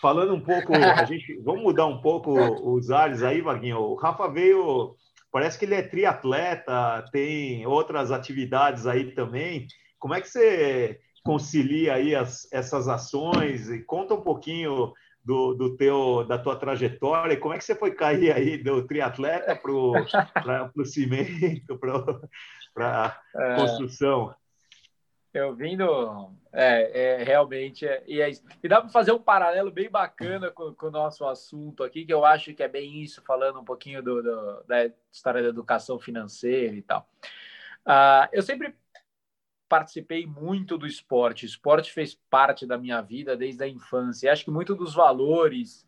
falando um pouco, a gente, vamos mudar um pouco os ares aí, Vaguinho. O Rafa veio Parece que ele é triatleta, tem outras atividades aí também. Como é que você concilia aí as, essas ações? E conta um pouquinho do, do teu, da tua trajetória. Como é que você foi cair aí do triatleta para o cimento, para a é... construção? Eu vindo, é, é realmente, é, e, é e dá para fazer um paralelo bem bacana com, com, o nosso assunto aqui, que eu acho que é bem isso, falando um pouquinho do, do da história da educação financeira e tal. Uh, eu sempre participei muito do esporte, o esporte fez parte da minha vida desde a infância, e acho que muito dos valores,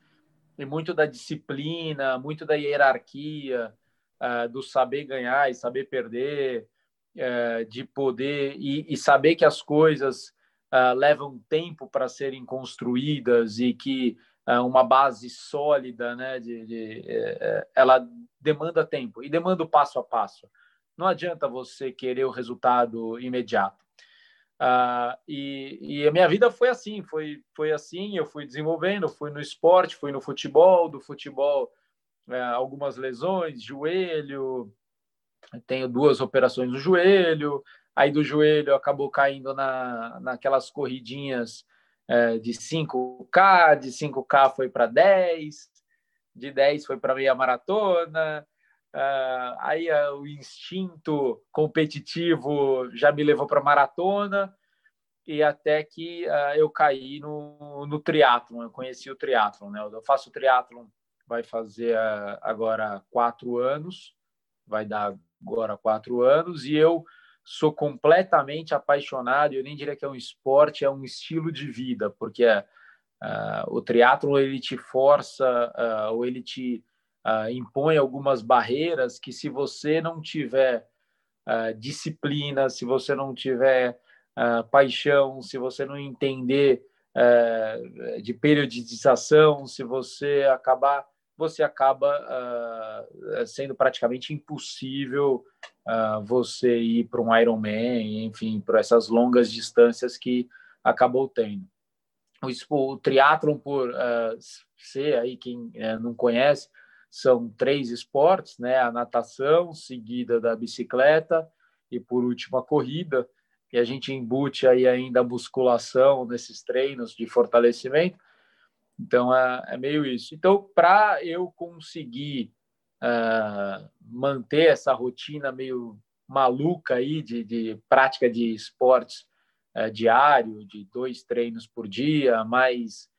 e muito da disciplina, muito da hierarquia, uh, do saber ganhar e saber perder, é, de poder e, e, saber que as coisas uh, levam tempo para serem construídas e que uh, uma base sólida, né, de, de uh, ela demanda tempo e demanda o passo a passo. Não adianta você querer o resultado imediato. Uh, e, e, a minha vida foi assim, foi, foi assim, eu fui desenvolvendo, fui no esporte, fui no futebol, do futebol algumas lesões, joelho, tenho duas operações no joelho, aí do joelho acabou caindo na, naquelas corridinhas é, de 5K, de 5K foi para 10, de 10 foi para meia maratona, uh, aí uh, o instinto competitivo já me levou para maratona, e até que uh, eu caí no, no eu conheci o triatlon, né? Eu faço triatlon, vai fazer agora quatro anos, vai dar agora quatro anos, e eu sou completamente apaixonado, eu nem diria que é um esporte, é um estilo de vida, porque uh, o triatlo ele te força uh, ou ele te uh, impõe algumas barreiras que se você não tiver disciplina, se você não tiver paixão, se você não entender de periodização, se você acabar você acaba uh, sendo praticamente impossível uh, você ir para um Ironman, enfim, para essas longas distâncias que acabou tendo. O, o triatlon, por uh, ser aí quem uh, não conhece, são três esportes, né? A natação, seguida da bicicleta e por último a corrida. E a gente embute aí ainda a musculação nesses treinos de fortalecimento então é, é meio isso. Então, para eu conseguir uh, manter essa rotina meio maluca aí de, de prática de esportes uh, diário, de dois treinos por dia, mais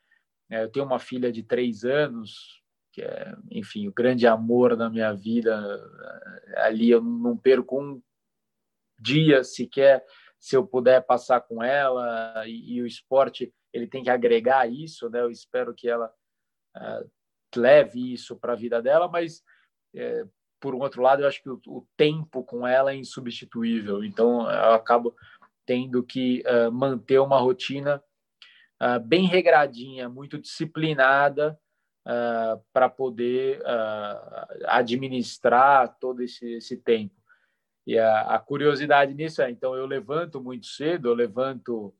uh, eu tenho uma filha de três anos que é, enfim, o grande amor da minha vida. Ali eu não perco um dia sequer se eu puder passar com ela e, e o esporte ele tem que agregar isso, né? Eu espero que ela uh, leve isso para a vida dela, mas é, por um outro lado, eu acho que o, o, tempo com ela é insubstituível. Então, eu acabo tendo que uh, manter uma rotina uh, bem regradinha, muito disciplinada, uh, para poder administrar todo esse, esse tempo. E a, a, curiosidade nisso é, então, eu levanto muito cedo, eu levanto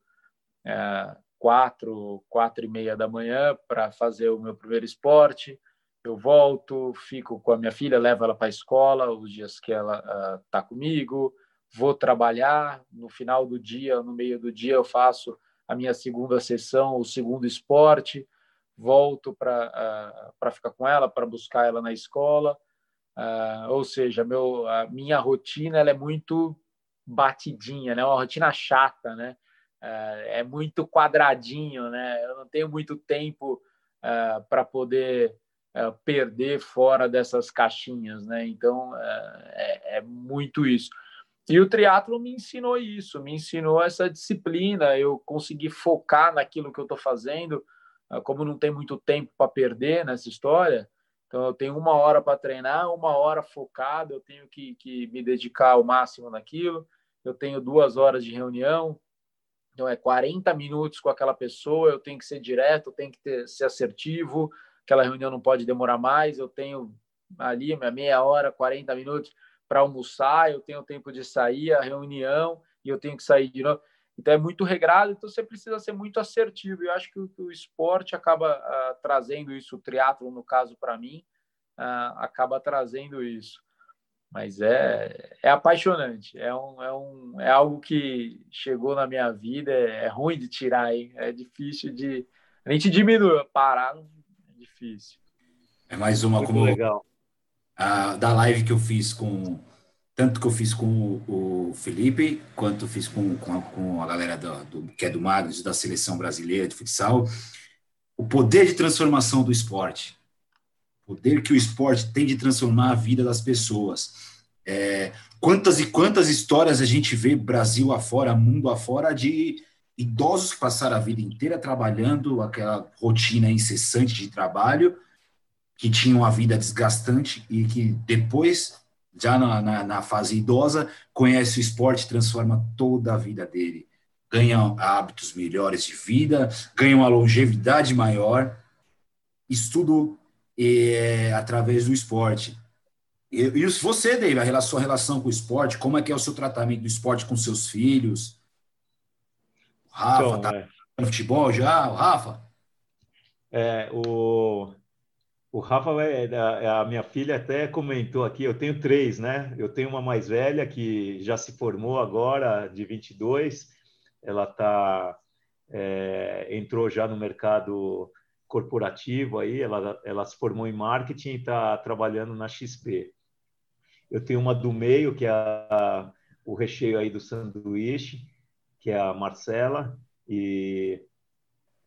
quatro, quatro e meia da manhã para fazer o meu primeiro esporte. Eu volto, fico com a minha filha, levo ela para a escola os dias que ela está uh, comigo, vou trabalhar. No final do dia, no meio do dia, eu faço a minha segunda sessão, o segundo esporte, volto para uh, ficar com ela, para buscar ela na escola. Uh, ou seja, meu, a minha rotina ela é muito batidinha, né? Uma rotina chata, né? É, é muito quadradinho, né? Eu não tenho muito tempo é, para poder é, perder fora dessas caixinhas, né? Então é, é, muito isso. E o triatlo me ensinou isso, me ensinou essa disciplina. Eu consegui focar naquilo que eu estou fazendo, como não tem muito tempo para perder nessa história. Então eu tenho uma hora para treinar, uma hora focado. Eu tenho que, que me dedicar ao máximo naquilo. Eu tenho duas horas de reunião, então, é 40 minutos com aquela pessoa, eu tenho que ser direto, eu tenho que ter, ser assertivo, aquela reunião não pode demorar mais, eu tenho ali minha meia hora, 40 minutos para almoçar, eu tenho tempo de sair, a reunião, e eu tenho que sair de novo. Então, é muito regrado, então você precisa ser muito assertivo. Eu acho que o, o esporte acaba uh, trazendo isso, o triatlo, no caso, para mim, uh, acaba trazendo isso. Mas é, é apaixonante, é, um, é, um, é algo que chegou na minha vida, é, é ruim de tirar, hein? é difícil de. A gente diminui, parar é difícil. É mais uma Muito como legal. A, da live que eu fiz com. Tanto que eu fiz com o, o Felipe, quanto fiz com, com, a, com a galera do, do, que é do Magos, da seleção brasileira de futsal. O poder de transformação do esporte poder que o esporte tem de transformar a vida das pessoas. É, quantas e quantas histórias a gente vê Brasil afora, mundo afora, de idosos que passaram a vida inteira trabalhando, aquela rotina incessante de trabalho, que tinham uma vida desgastante e que depois, já na, na, na fase idosa, conhece o esporte, transforma toda a vida dele. Ganha hábitos melhores de vida, ganha uma longevidade maior. Estudo é, através do esporte. E, e você, Dave, a sua relação com o esporte, como é que é o seu tratamento do esporte com seus filhos? O Rafa, então, tá é... no futebol já? O Rafa? É, o, o Rafa, é, é, a minha filha até comentou aqui, eu tenho três, né? Eu tenho uma mais velha que já se formou agora, de 22, ela tá, é, entrou já no mercado corporativo aí, ela, ela se formou em marketing e está trabalhando na XP. Eu tenho uma do meio, que é a, o recheio aí do sanduíche, que é a Marcela, e,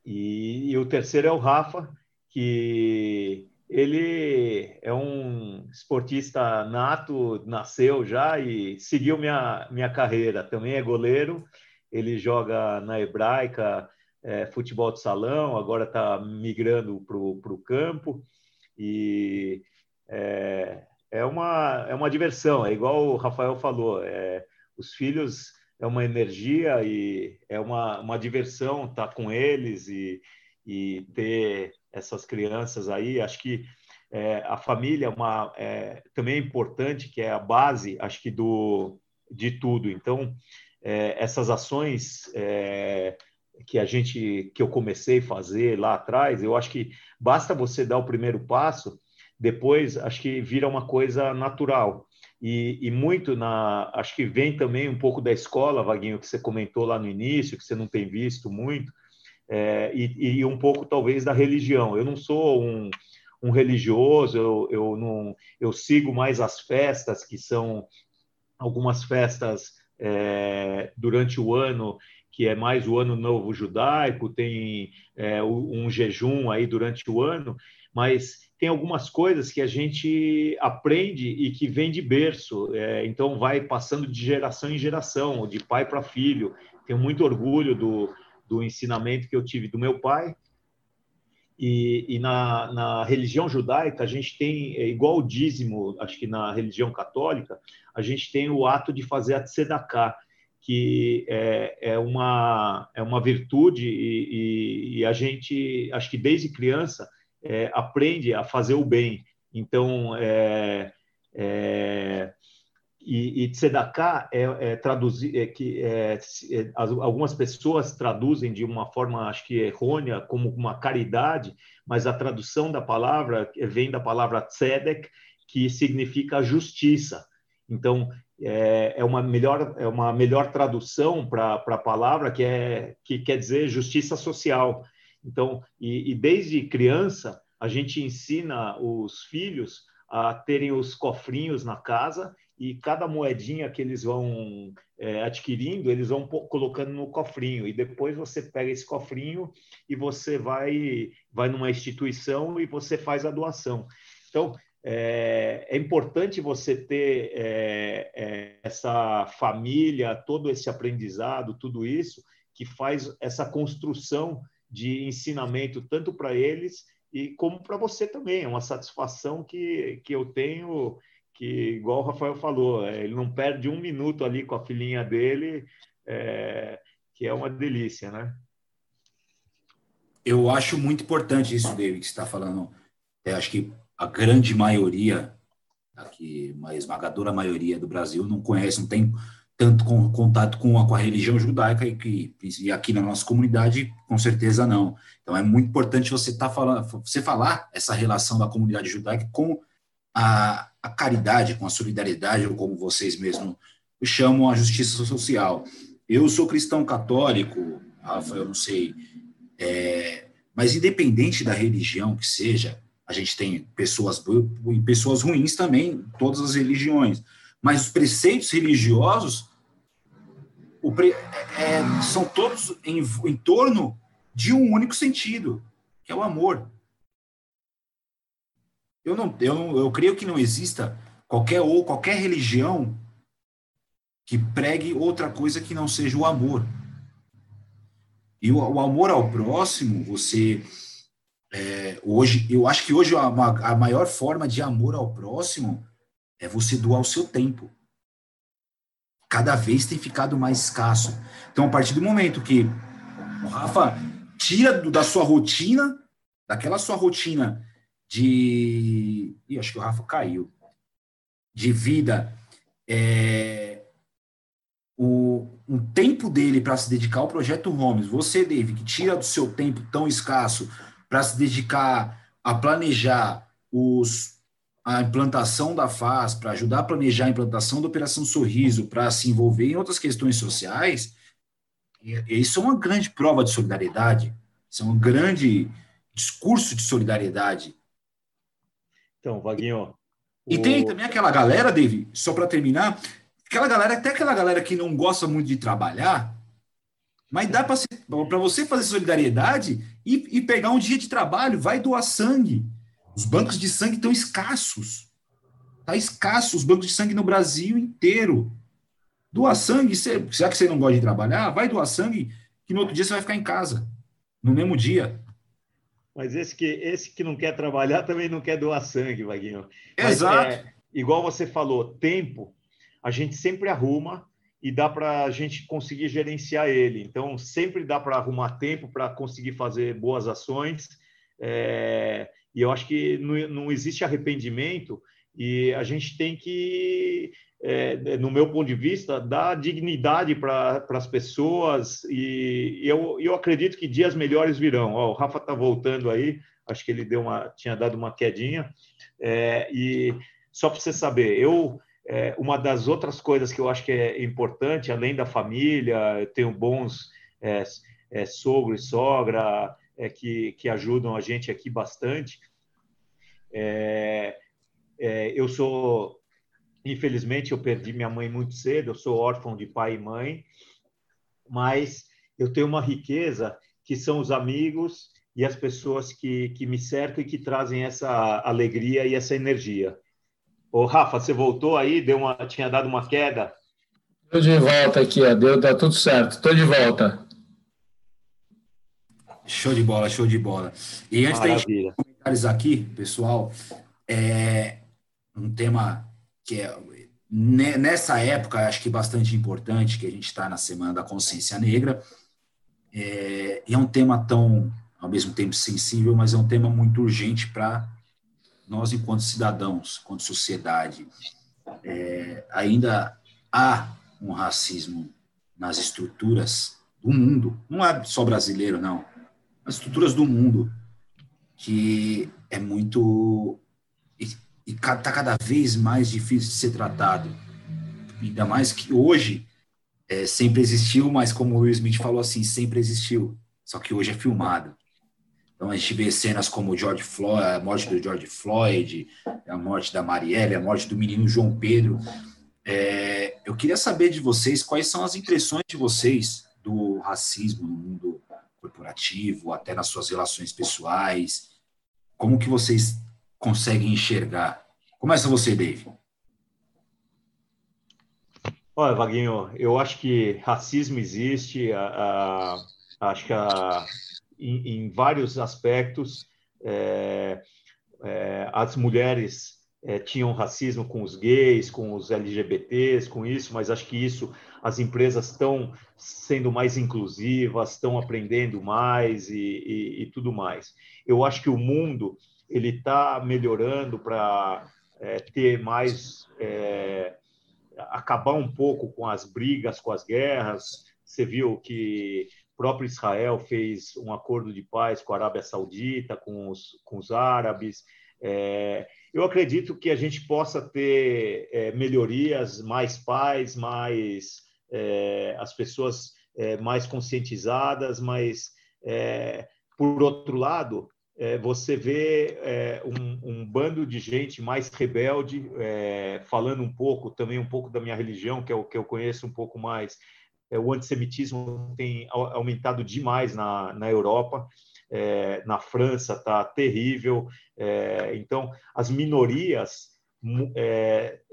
e, e o terceiro é o Rafa, que ele é um esportista nato, nasceu já e seguiu minha, minha carreira. Também é goleiro, ele joga na Hebraica, é, futebol de salão, agora está migrando para o campo e é, é, uma, é uma diversão, é igual o Rafael falou, é, os filhos é uma energia e é uma, uma diversão estar tá com eles e, e ter essas crianças aí, acho que é, a família é uma, é, também é importante, que é a base, acho que, do, de tudo. Então, é, essas ações é, que a gente que eu comecei a fazer lá atrás, eu acho que basta você dar o primeiro passo, depois acho que vira uma coisa natural. E, e, muito na acho que vem também um pouco da escola, Vaguinho, que você comentou lá no início, que você não tem visto muito, é, e, e, um pouco talvez da religião. Eu não sou um, um religioso, eu, eu não eu sigo mais as festas que são algumas festas é, durante o ano que é mais o ano novo judaico, tem é, um jejum aí durante o ano, mas tem algumas coisas que a gente aprende e que vem de berço, é, então vai passando de geração em geração, de pai para filho. Tenho muito orgulho do, do ensinamento que eu tive do meu pai. E, e na, na, religião judaica, a gente tem, é igual o dízimo, acho que na religião católica, a gente tem o ato de fazer a tzedakah, que é, é, uma, é uma virtude e, e, e, a gente, acho que desde criança, é, aprende a fazer o bem. Então, é, é e, e tzedakah é, é traduzir, é que é, é, algumas pessoas traduzem de uma forma, acho que errônea, como uma caridade, mas a tradução da palavra vem da palavra tzedek, que significa justiça. Então, é, é uma melhor é uma melhor tradução para a palavra que é que quer dizer justiça social. Então, e, e desde criança a gente ensina os filhos a terem os cofrinhos na casa e cada moedinha que eles vão é, adquirindo, eles vão colocando no cofrinho e depois você pega esse cofrinho e você vai vai numa instituição e você faz a doação. Então é, é importante você ter é, é essa família, todo esse aprendizado, tudo isso que faz essa construção de ensinamento tanto para eles e como para você também. É uma satisfação que, que eu tenho que, igual o Rafael falou, é, ele não perde um minuto ali com a filhinha dele, é, que é uma delícia, né? Eu acho muito importante isso, David, que você está falando. É, acho que a grande maioria, aqui, uma esmagadora maioria do Brasil, não conhece, não tem tanto com, contato com a, com a religião judaica e que e aqui na nossa comunidade com certeza não. Então é muito importante você tá falando, você falar essa relação da comunidade judaica com a, a caridade, com a solidariedade, ou como vocês mesmos chamam, a justiça social. Eu sou cristão católico, Rafa, eu não sei, é, mas independente da religião que seja, a gente tem pessoas e pessoas ruins também, todas as religiões, mas os preceitos religiosos pre, é, são todos em, em torno de um único sentido, que é o amor. Eu não, eu, eu creio que não exista qualquer ou qualquer religião que pregue outra coisa que não seja o amor. E o, o amor ao próximo, você é, hoje, eu acho que hoje a, a maior forma de amor ao próximo é você doar o seu tempo. Cada vez tem ficado mais escasso. Então, a partir do momento que o Rafa tira do, da sua rotina, daquela sua rotina de. Ih, acho que o Rafa caiu. De vida. É, o, um tempo dele para se dedicar ao projeto Homes, você, Dave, que tira do seu tempo tão escasso para se dedicar a planejar os, a implantação da FAS, para ajudar a planejar a implantação da Operação Sorriso, para se envolver em outras questões sociais, isso é uma grande prova de solidariedade, isso é um grande discurso de solidariedade então, Vaguinho. E tem também aquela galera, David, só para terminar, aquela galera, até aquela galera que não gosta muito de trabalhar, mas dá para você fazer solidariedade e, e, pegar um dia de trabalho, vai doar sangue. Os bancos de sangue estão escassos. Está escasso os bancos de sangue no Brasil inteiro. Doar sangue, já que você não gosta de trabalhar, vai doar sangue, que no outro dia você vai ficar em casa, no mesmo dia. Mas esse que, esse que não quer trabalhar também não quer doar sangue, Vaguinho. Exato. É, igual você falou, tempo, a gente sempre arruma e dá para a gente conseguir gerenciar ele. Então, sempre dá para arrumar tempo para conseguir fazer boas ações. É, e eu acho que não, não existe arrependimento e a gente tem que é, no meu ponto de vista, dá dignidade para as pessoas e eu, eu acredito que dias melhores virão. Ó, o Rafa está voltando aí, acho que ele deu uma, tinha dado uma quedinha. É, e só para você saber, eu é, uma das outras coisas que eu acho que é importante, além da família, eu tenho bons é, é, sogro e sogra é, que, que ajudam a gente aqui bastante. É, é, eu sou Infelizmente, eu perdi minha mãe muito cedo, eu sou órfão de pai e mãe, mas eu tenho uma riqueza que são os amigos e as pessoas que, que me cercam e que trazem essa alegria e essa energia. Ô, Rafa, você voltou aí? Deu uma, tinha dado uma queda? Estou de volta aqui, ó. Deu, tá tudo certo. Estou de volta. Show de bola, show de bola. E antes Maravilha. de comentários aqui, pessoal, é um tema que é nessa época, acho que bastante importante, que a gente está na Semana da Consciência Negra, é, e é um tema tão, ao mesmo tempo, sensível, mas é um tema muito urgente para nós, enquanto cidadãos, enquanto sociedade. é, ainda há um racismo nas estruturas do mundo, não é só brasileiro, não, nas estruturas do mundo, que é muito. e está cada vez mais difícil de ser tratado. Ainda mais que hoje é, sempre existiu, mas como o Will Smith falou assim, sempre existiu, só que hoje é filmado. Então a gente vê cenas como George Floyd, a morte do George Floyd, a morte da Marielle, a morte do menino João Pedro. É, eu queria saber de vocês quais são as impressões de vocês do racismo no mundo corporativo, até nas suas relações pessoais. Como que vocês conseguem enxergar? Começa você, Dave. Olha, Vaguinho, eu acho que racismo existe, a, a, acho que a, em, em, vários aspectos. É, é, as mulheres é, tinham racismo com os gays, com os LGBTs, com isso, mas acho que isso as empresas estão sendo mais inclusivas, estão aprendendo mais e, e, e tudo mais. Eu acho que o mundo ele está melhorando para é, ter mais é, acabar um pouco com as brigas, com as guerras. Você viu que próprio Israel fez um acordo de paz com a Arábia Saudita, com os, com os árabes. É, eu acredito que a gente possa ter é, melhorias, mais paz, mais é, as pessoas é, mais conscientizadas, mas é, por outro lado é, você vê um, um, bando de gente mais rebelde, falando um pouco, também um pouco da minha religião, que é o que eu conheço um pouco mais. É, o antissemitismo tem aumentado demais na, na Europa, é, na França está terrível. É, então, as minorias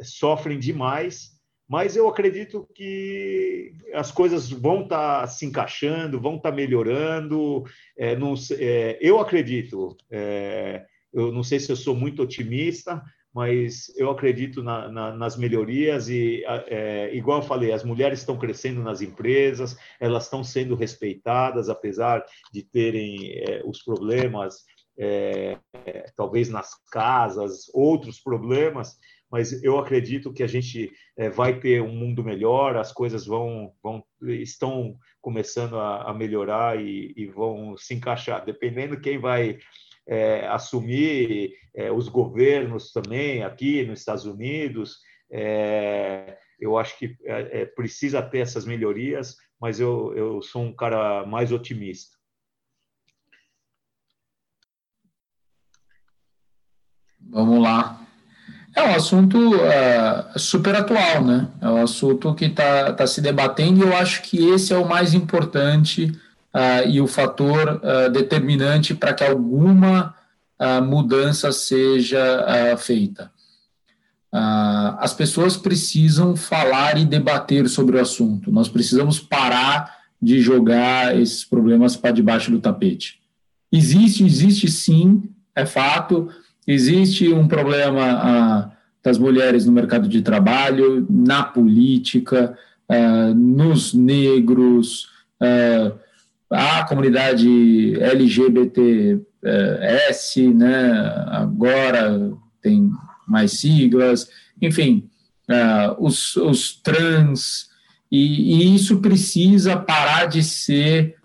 sofrem demais mas eu acredito que as coisas vão estar tá se encaixando, vão estar tá melhorando. É, não, é, eu acredito, é, eu não sei se eu sou muito otimista, mas eu acredito na, na, nas melhorias e, é, igual eu falei, as mulheres estão crescendo nas empresas, elas estão sendo respeitadas, apesar de terem é, os problemas, é, talvez nas casas, outros problemas, mas eu acredito que a gente é, vai ter um mundo melhor, as coisas vão, vão estão começando a, a melhorar e, e, vão se encaixar, dependendo quem vai é, assumir é, os governos também aqui nos Estados Unidos. eu acho que precisa ter essas melhorias, mas eu, eu sou um cara mais otimista. Vamos lá. É um assunto uh, super atual, né? É um assunto que está tá se debatendo e eu acho que esse é o mais importante uh, e o fator uh, determinante para que alguma mudança seja feita. as pessoas precisam falar e debater sobre o assunto. Nós precisamos parar de jogar esses problemas para debaixo do tapete. Existe, existe sim, é fato Existe um problema ah, das mulheres no mercado de trabalho, na política, ah, nos negros, ah, a comunidade LGBTS, né, agora tem mais siglas, enfim, os, os trans, e, e, isso precisa parar de ser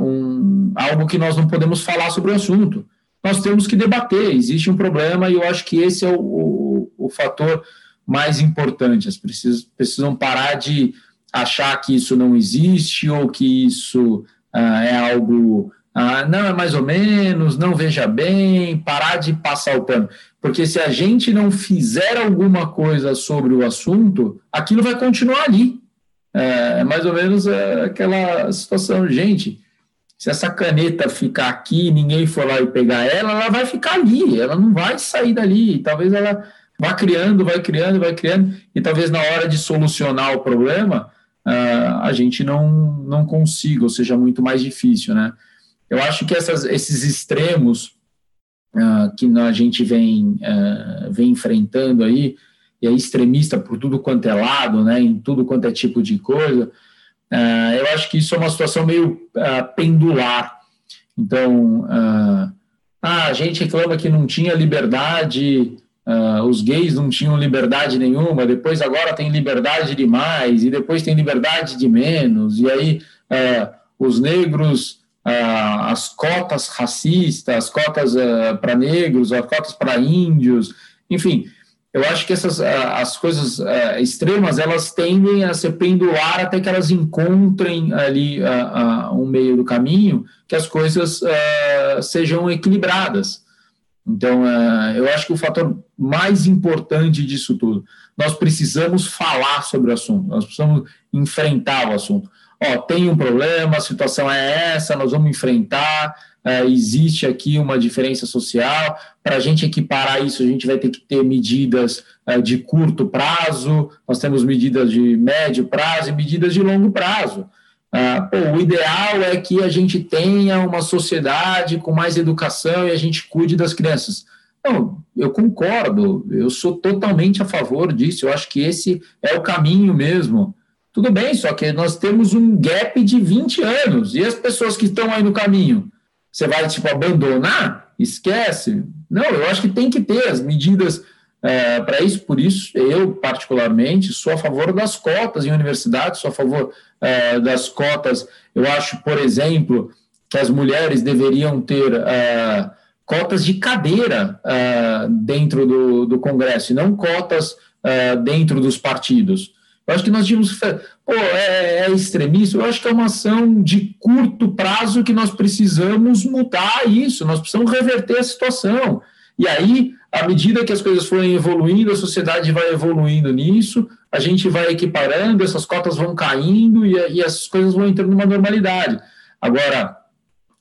um, algo que nós não podemos falar sobre o assunto nós temos que debater. Existe um problema e eu acho que esse é o, o, o fator mais importante. As precisam, precisam parar de achar que isso não existe ou que isso ah, é algo. Ah, não, é mais ou menos, não veja bem, parar de passar o pano. Porque se a gente não fizer alguma coisa sobre o assunto, aquilo vai continuar ali. É, é mais ou menos é, aquela situação, gente se essa caneta ficar aqui, ninguém for lá e pegar ela, ela vai ficar ali, ela não vai sair dali. Talvez ela vá criando, vai criando, vai criando, e talvez na hora de solucionar o problema, a gente não, não consiga, ou seja, muito mais difícil, né? Eu acho que essas, esses extremos uh, que a gente vem, uh, vem enfrentando aí, e é extremista por tudo quanto é lado, né, em tudo quanto é tipo de coisa, Uh, eu acho que isso é uma situação meio pendular. Então, uh, a gente reclama que não tinha liberdade uh, os gays não tinham liberdade nenhuma, depois agora tem liberdade demais, e depois tem liberdade de menos, e aí uh, os negros, uh, as cotas racistas, as cotas para negros, as cotas para índios, enfim, eu acho que essas as coisas extremas elas tendem a se pendular até que elas encontrem ali um meio do caminho que as coisas sejam equilibradas. Então, eu acho que o fator mais importante disso tudo, nós precisamos falar sobre o assunto, nós precisamos enfrentar o assunto. Ó, tem um problema, a situação é essa, nós vamos enfrentar, é, existe aqui uma diferença social. Para a gente equiparar isso, a gente vai ter que ter medidas é, de curto prazo, nós temos medidas de médio prazo e medidas de longo prazo. Ah, o ideal é que a gente tenha uma sociedade com mais educação e a gente cuide das crianças. Não, eu concordo, eu sou totalmente a favor disso, eu acho que esse é o caminho mesmo. Tudo bem, só que nós temos um gap de 20 anos, e as pessoas que estão aí no caminho? Você vai, tipo, abandonar? Esquece. Não, eu acho que tem que ter as medidas é, para isso, por isso, eu, particularmente, sou a favor das cotas em universidades, sou a favor é, das cotas. Eu acho, por exemplo, que as mulheres deveriam ter é, cotas de cadeira é, dentro do, do Congresso, e não cotas é, dentro dos partidos. Eu acho que nós tínhamos. Pô, é, é, extremista? Eu acho que é uma ação de curto prazo que nós precisamos mudar isso, nós precisamos reverter a situação. E aí, à medida que as coisas forem evoluindo, a sociedade vai evoluindo nisso, a gente vai equiparando, essas cotas vão caindo e, e as coisas vão entrando numa normalidade. Agora,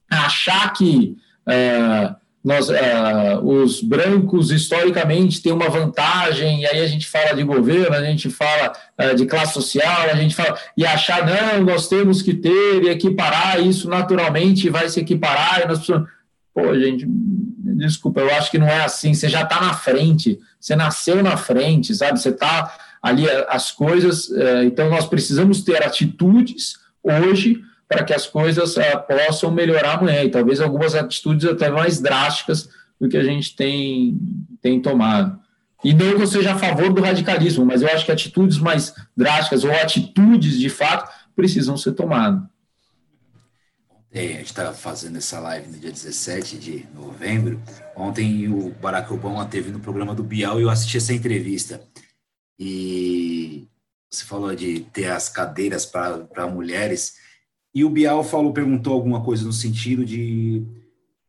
achar que é, nós, é, os brancos historicamente têm uma vantagem, e aí a gente fala de governo, a gente fala é, de classe social, a gente fala, e achar, não, nós temos que ter e equiparar isso naturalmente, vai se equiparar, e nós precisamos Pô, gente, desculpa, eu acho que não é assim. Você já está na frente, você nasceu na frente, sabe? Você está ali as coisas. É, então, nós precisamos ter atitudes hoje para que as coisas é, possam melhorar amanhã. E talvez algumas atitudes até mais drásticas do que a gente tem, tem tomado. E não que eu seja a favor do radicalismo, mas eu acho que atitudes mais drásticas ou atitudes de fato precisam ser tomadas. É, a gente está fazendo essa live no dia 17 de novembro. Ontem o Barack Obama teve no programa do Bial e eu assisti essa entrevista. E você falou de ter as cadeiras para mulheres. E o Bial falou, perguntou alguma coisa no sentido de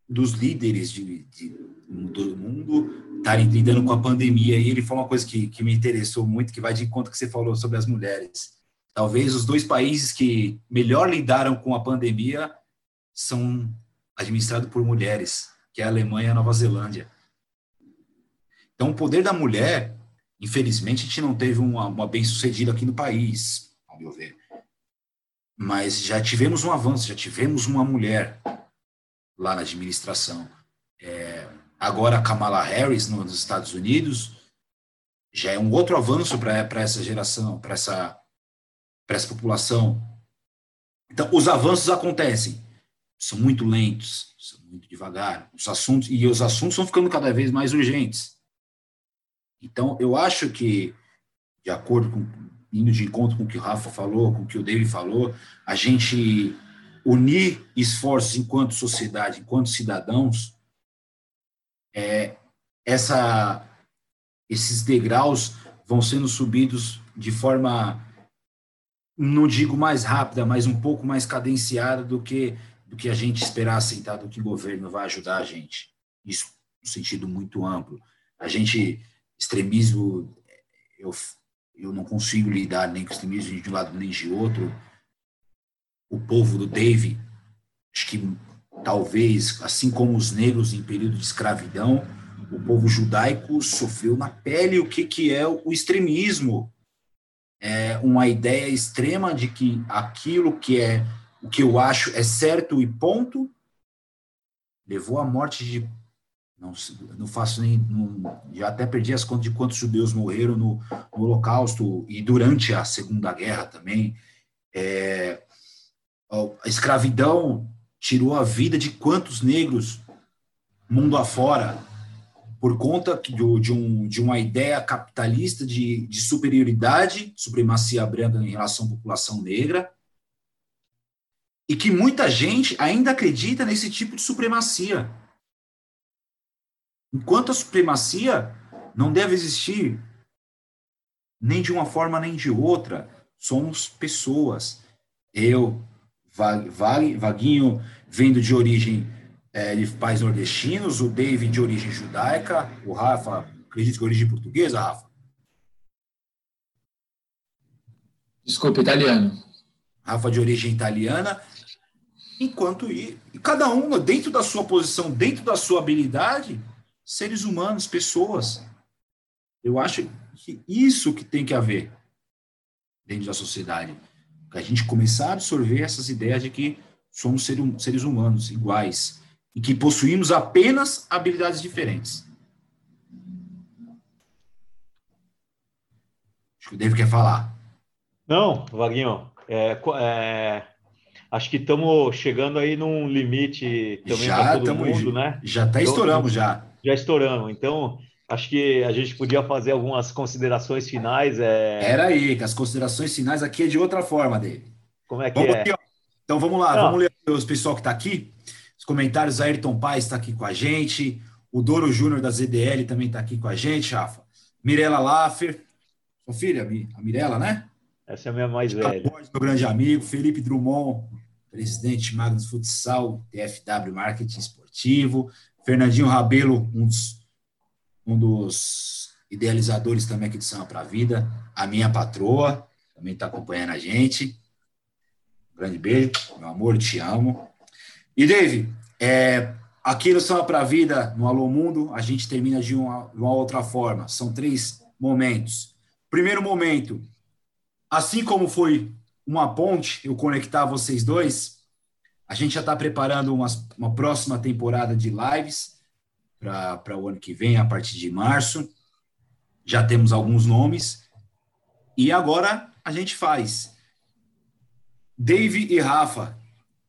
dos líderes de, de, do mundo estarem lidando com a pandemia. E ele falou uma coisa que, que me interessou muito, que vai de encontro que você falou sobre as mulheres. Talvez os dois países que melhor lidaram com a pandemia são administrados por mulheres, que é a Alemanha e a Nova Zelândia. Então, o poder da mulher, infelizmente, a gente não teve uma, uma bem-sucedida aqui no país, ao meu ver. Mas já tivemos um avanço, já tivemos uma mulher lá na administração. É, agora, a Kamala Harris, nos Estados Unidos, já é um outro avanço para essa geração, para essa, essa população. Então, os avanços acontecem são muito lentos, são muito devagar. Os assuntos e os assuntos estão ficando cada vez mais urgentes. Então, eu acho que, de acordo com indo de encontro com o que o Rafa falou, com o que o David falou, a gente unir esforços enquanto sociedade, enquanto cidadãos, é, essa, esses degraus vão sendo subidos de forma, não digo mais rápida, mas um pouco mais cadenciada do que do que a gente esperar aceitar do que o governo vai ajudar a gente. Isso no sentido muito amplo. A gente, extremismo, eu, eu não consigo lidar nem com extremismo de um lado nem de outro. O povo do Dave, acho que talvez, assim como os negros em período de escravidão, o povo judaico sofreu na pele o que, que é o extremismo. É uma ideia extrema de que aquilo que é o que eu acho é certo e ponto, levou à morte de. Não, não faço nem. Não, já até perdi as contas de quantos judeus morreram no, no Holocausto e durante a Segunda Guerra também. É, a escravidão tirou a vida de quantos negros mundo afora por conta de, um, de uma ideia capitalista de, de superioridade, supremacia branca em relação à população negra, e que muita gente ainda acredita nesse tipo de supremacia. Enquanto a supremacia não deve existir nem de uma forma nem de outra, somos pessoas. Eu, Vaguinho, vindo de origem é, de pais nordestinos, o David de origem judaica, o Rafa, acredito que origem portuguesa, Rafa? Desculpa, italiano. Rafa de origem italiana. Enquanto e, e cada um, dentro da sua posição, dentro da sua habilidade, seres humanos, pessoas. Eu acho que isso que tem que haver dentro da sociedade. Que a gente começar a absorver essas ideias de que somos seres humanos iguais e que possuímos apenas habilidades diferentes. Acho que o David quer falar. Não, Vaguinho, é, é, acho que estamos chegando aí num limite também para todo mundo, né? Já até estouramos, já. Já estouramos. Então, acho que a gente podia fazer algumas considerações finais. É... Era aí, que as considerações finais aqui é de outra forma, dele. Como é que vamos é? Aqui, então vamos lá, Não. vamos ler os pessoal que está aqui. Os comentários, Ayrton Paz está aqui com a gente, o Doro Júnior da ZDL também está aqui com a gente, Rafa. Mirela Laffer, sua filha, a Mirela, né? Essa é a minha mais velha. Meu grande amigo, Felipe Drummond, presidente Magnus Futsal, TFW Marketing Esportivo, Fernandinho Rabelo, um dos, um dos idealizadores também aqui de Samba para a Vida, a minha patroa, também está acompanhando a gente. Um grande beijo, meu amor, te amo. E, Dave, é, aqui no Samba para a Vida, no Alô Mundo, a gente termina de uma, uma outra forma. São três momentos. Primeiro momento, assim como foi uma ponte, eu conectar vocês dois, a gente já está preparando uma, uma próxima temporada de lives para o ano que vem, a partir de março. Já temos alguns nomes. E agora a gente faz. Dave e Rafa,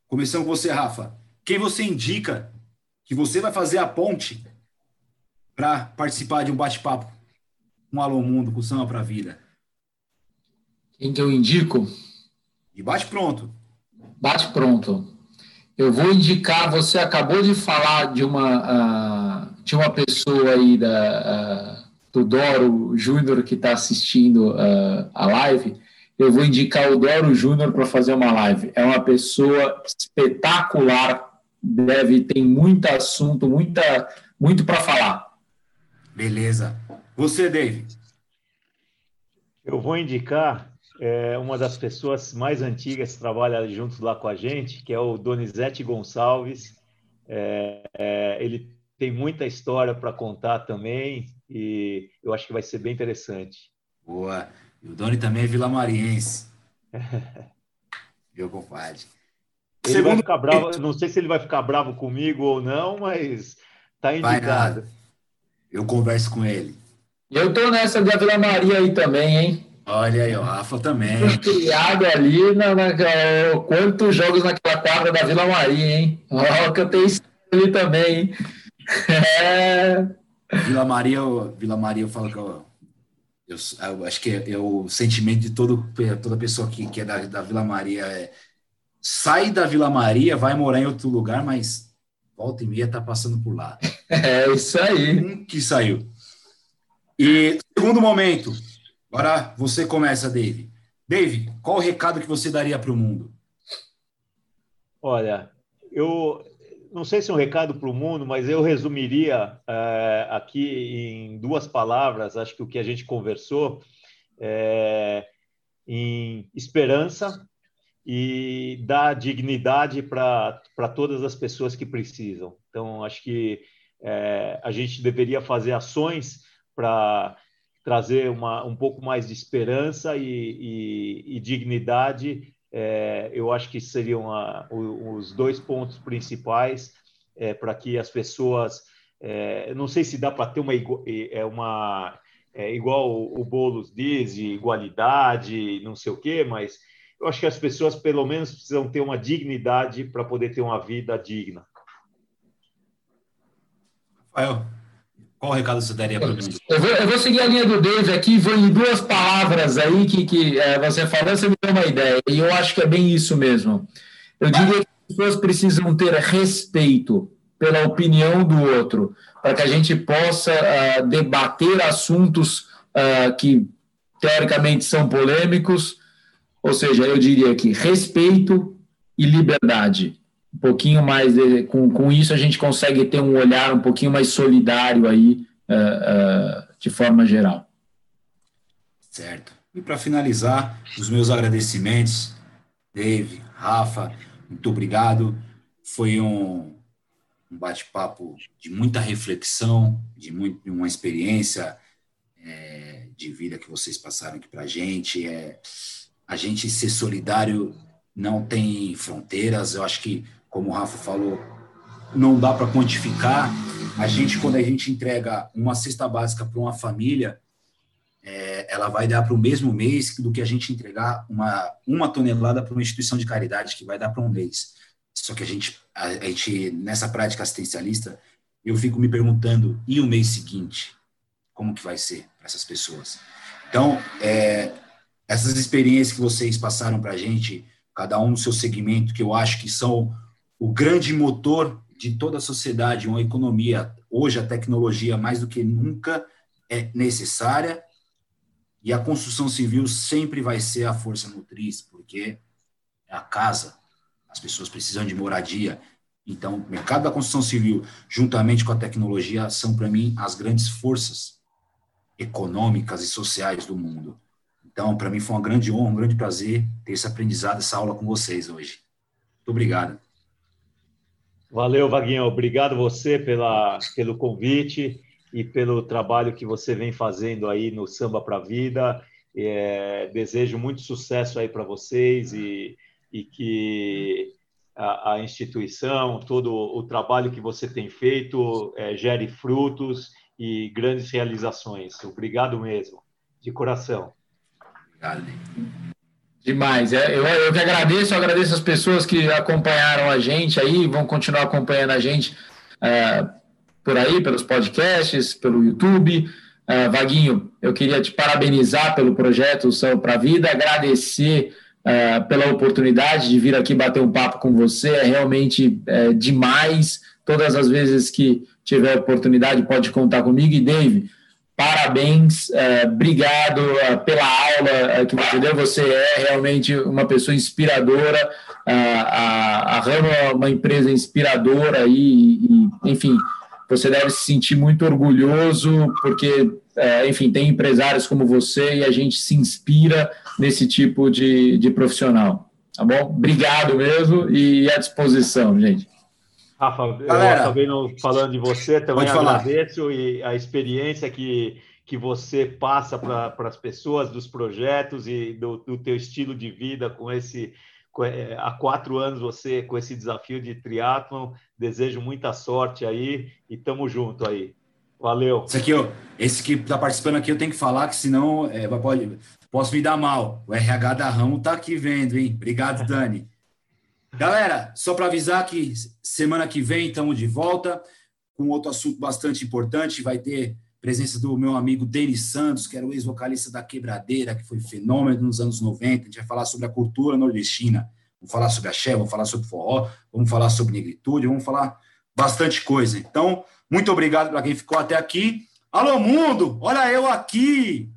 Começando com você, Rafa. Quem você indica que você vai fazer a ponte para participar de um bate-papo com um Alô Mundo, com o Samba para a Vida? Quem que eu indico? E bate pronto. Bate pronto. Eu vou indicar, você acabou de falar de uma, uh, de uma pessoa aí da, uh, do Doro Júnior que está assistindo uh, a live eu vou indicar o Doro Júnior para fazer uma live. É uma pessoa espetacular, deve tem muito assunto, muita, muito para falar. Beleza. Você, David? Eu vou indicar é, uma das pessoas mais antigas que trabalha juntos lá com a gente, que é o Donizete Gonçalves. É, é, ele tem muita história para contar também e eu acho que vai ser bem interessante. Boa. E o Doni também é vilamariense. Meu compadre. Ele Segundo... vai ficar bravo, não sei se ele vai ficar bravo comigo ou não, mas tá indicado. Eu converso com ele. Eu tô nessa da Vila Maria aí também, hein? Olha aí, o Rafa também. criado ali, na, na, quantos jogos naquela quadra da Vila Maria, hein? Ó, que eu tenho ali também, hein? É... Vila Maria, Vila Maria, eu falo que eu eu, eu acho que é, é, o sentimento de todo, toda pessoa que, que é da, da Vila Maria. É, sai da Vila Maria, vai morar em outro lugar, mas volta e meia tá passando por lá. É isso aí. Um que saiu. E segundo momento, agora você começa, Dave. Dave, qual o recado que você daria para o mundo? Olha, eu, não sei se é um recado para o mundo, mas eu resumiria é, aqui em duas palavras, acho que o que a gente conversou, é, em esperança e dar dignidade para todas as pessoas que precisam. Então, acho que é, a gente deveria fazer ações para trazer uma, um pouco mais de esperança e, e, e dignidade é, eu acho que seriam a, os dois pontos principais é, para que as pessoas. É, não sei se dá para ter uma, é, uma é, igual o Boulos diz, de igualdade, não sei o quê, mas eu acho que as pessoas, pelo menos, precisam ter uma dignidade para poder ter uma vida digna. Rafael, Qual recado você daria para o? Eu vou, eu vou, seguir a linha do Dave aqui, vou em duas palavras aí que, que é, você falou, você me deu uma ideia, e eu acho que é bem isso mesmo. Eu diria que as pessoas precisam ter respeito pela opinião do outro, para que a gente possa uh, debater assuntos uh, que teoricamente são polêmicos, ou seja, eu diria que respeito e liberdade. Um pouquinho mais de, com, com isso a gente consegue ter um olhar um pouquinho mais solidário aí uh, de forma geral. Certo. E para finalizar, os meus agradecimentos, Dave, Rafa, muito obrigado. Foi um, um bate-papo de muita reflexão, de muito, uma experiência é, de vida que vocês passaram aqui para a gente. É, a gente ser solidário não tem fronteiras. Eu acho que, como o Rafa falou, não dá para quantificar. A gente, quando a gente entrega uma cesta básica para uma família, é, ela vai dar para o mesmo mês do que a gente entregar uma, uma tonelada para uma instituição de caridade, que vai dar para um mês. Só que a gente, a, a gente, nessa prática assistencialista, eu fico me perguntando, e o mês seguinte? Como que vai ser para essas pessoas? Então, é, essas experiências que vocês passaram para a gente, cada um no seu segmento, que eu acho que são o grande motor de toda a sociedade, uma economia. Hoje, a tecnologia, mais do que nunca, é necessária e a construção civil sempre vai ser a força motriz, porque é a casa, as pessoas precisam de moradia. Então, o mercado da construção civil, juntamente com a tecnologia, são, para mim, as grandes forças econômicas e sociais do mundo. Então, para mim, foi uma grande honra, um grande prazer ter esse aprendizado, essa aula com vocês hoje. Muito obrigado. Valeu, Vaguinho. Obrigado você pela, pelo convite e pelo trabalho que você vem fazendo aí no Samba para a Vida. É, desejo muito sucesso aí para vocês e e que a, a, instituição, todo o trabalho que você tem feito é, gere frutos e grandes realizações. Obrigado mesmo, de coração. Obrigado. Demais. É, eu, eu que agradeço, eu agradeço as pessoas que acompanharam a gente aí, vão continuar acompanhando a gente é, por aí, pelos podcasts, pelo YouTube. É, Vaguinho, eu queria te parabenizar pelo projeto São para a Vida, agradecer é, pela oportunidade de vir aqui bater um papo com você. É realmente é, demais. Todas as vezes que tiver oportunidade, pode contar comigo. E, Dave, parabéns, é, obrigado é, pela aula é, que você deu. Você é realmente uma pessoa inspiradora. É, a, a Ramo é uma empresa inspiradora e, e, enfim, você deve se sentir muito orgulhoso, porque, enfim, tem empresários como você e a gente se inspira nesse tipo de, de profissional. Tá bom? Obrigado mesmo e à disposição, gente. Rafa, Galera, eu acabei não falando de você, também agradeço e a experiência que, que você passa para as pessoas dos projetos e do, do teu estilo de vida com esse é, há quatro anos você com esse desafio de triatlon. Desejo muita sorte aí e tamo junto aí. Valeu. Esse aqui, esse que está participando aqui, eu tenho que falar que senão é, pode, posso me dar mal. O RH da Ramo está aqui vendo, hein? Obrigado, Dani. Galera, só para avisar que semana que vem estamos de volta com outro assunto bastante importante. Vai ter presença do meu amigo Denis Santos, que era o ex-vocalista da Quebradeira, que foi fenômeno nos anos 90. A gente vai falar sobre a cultura nordestina. Vamos falar sobre axé, vamos falar sobre forró, vamos falar sobre negritude, vamos falar bastante coisa. Então, muito obrigado para quem ficou até aqui. Alô, mundo! Olha eu aqui!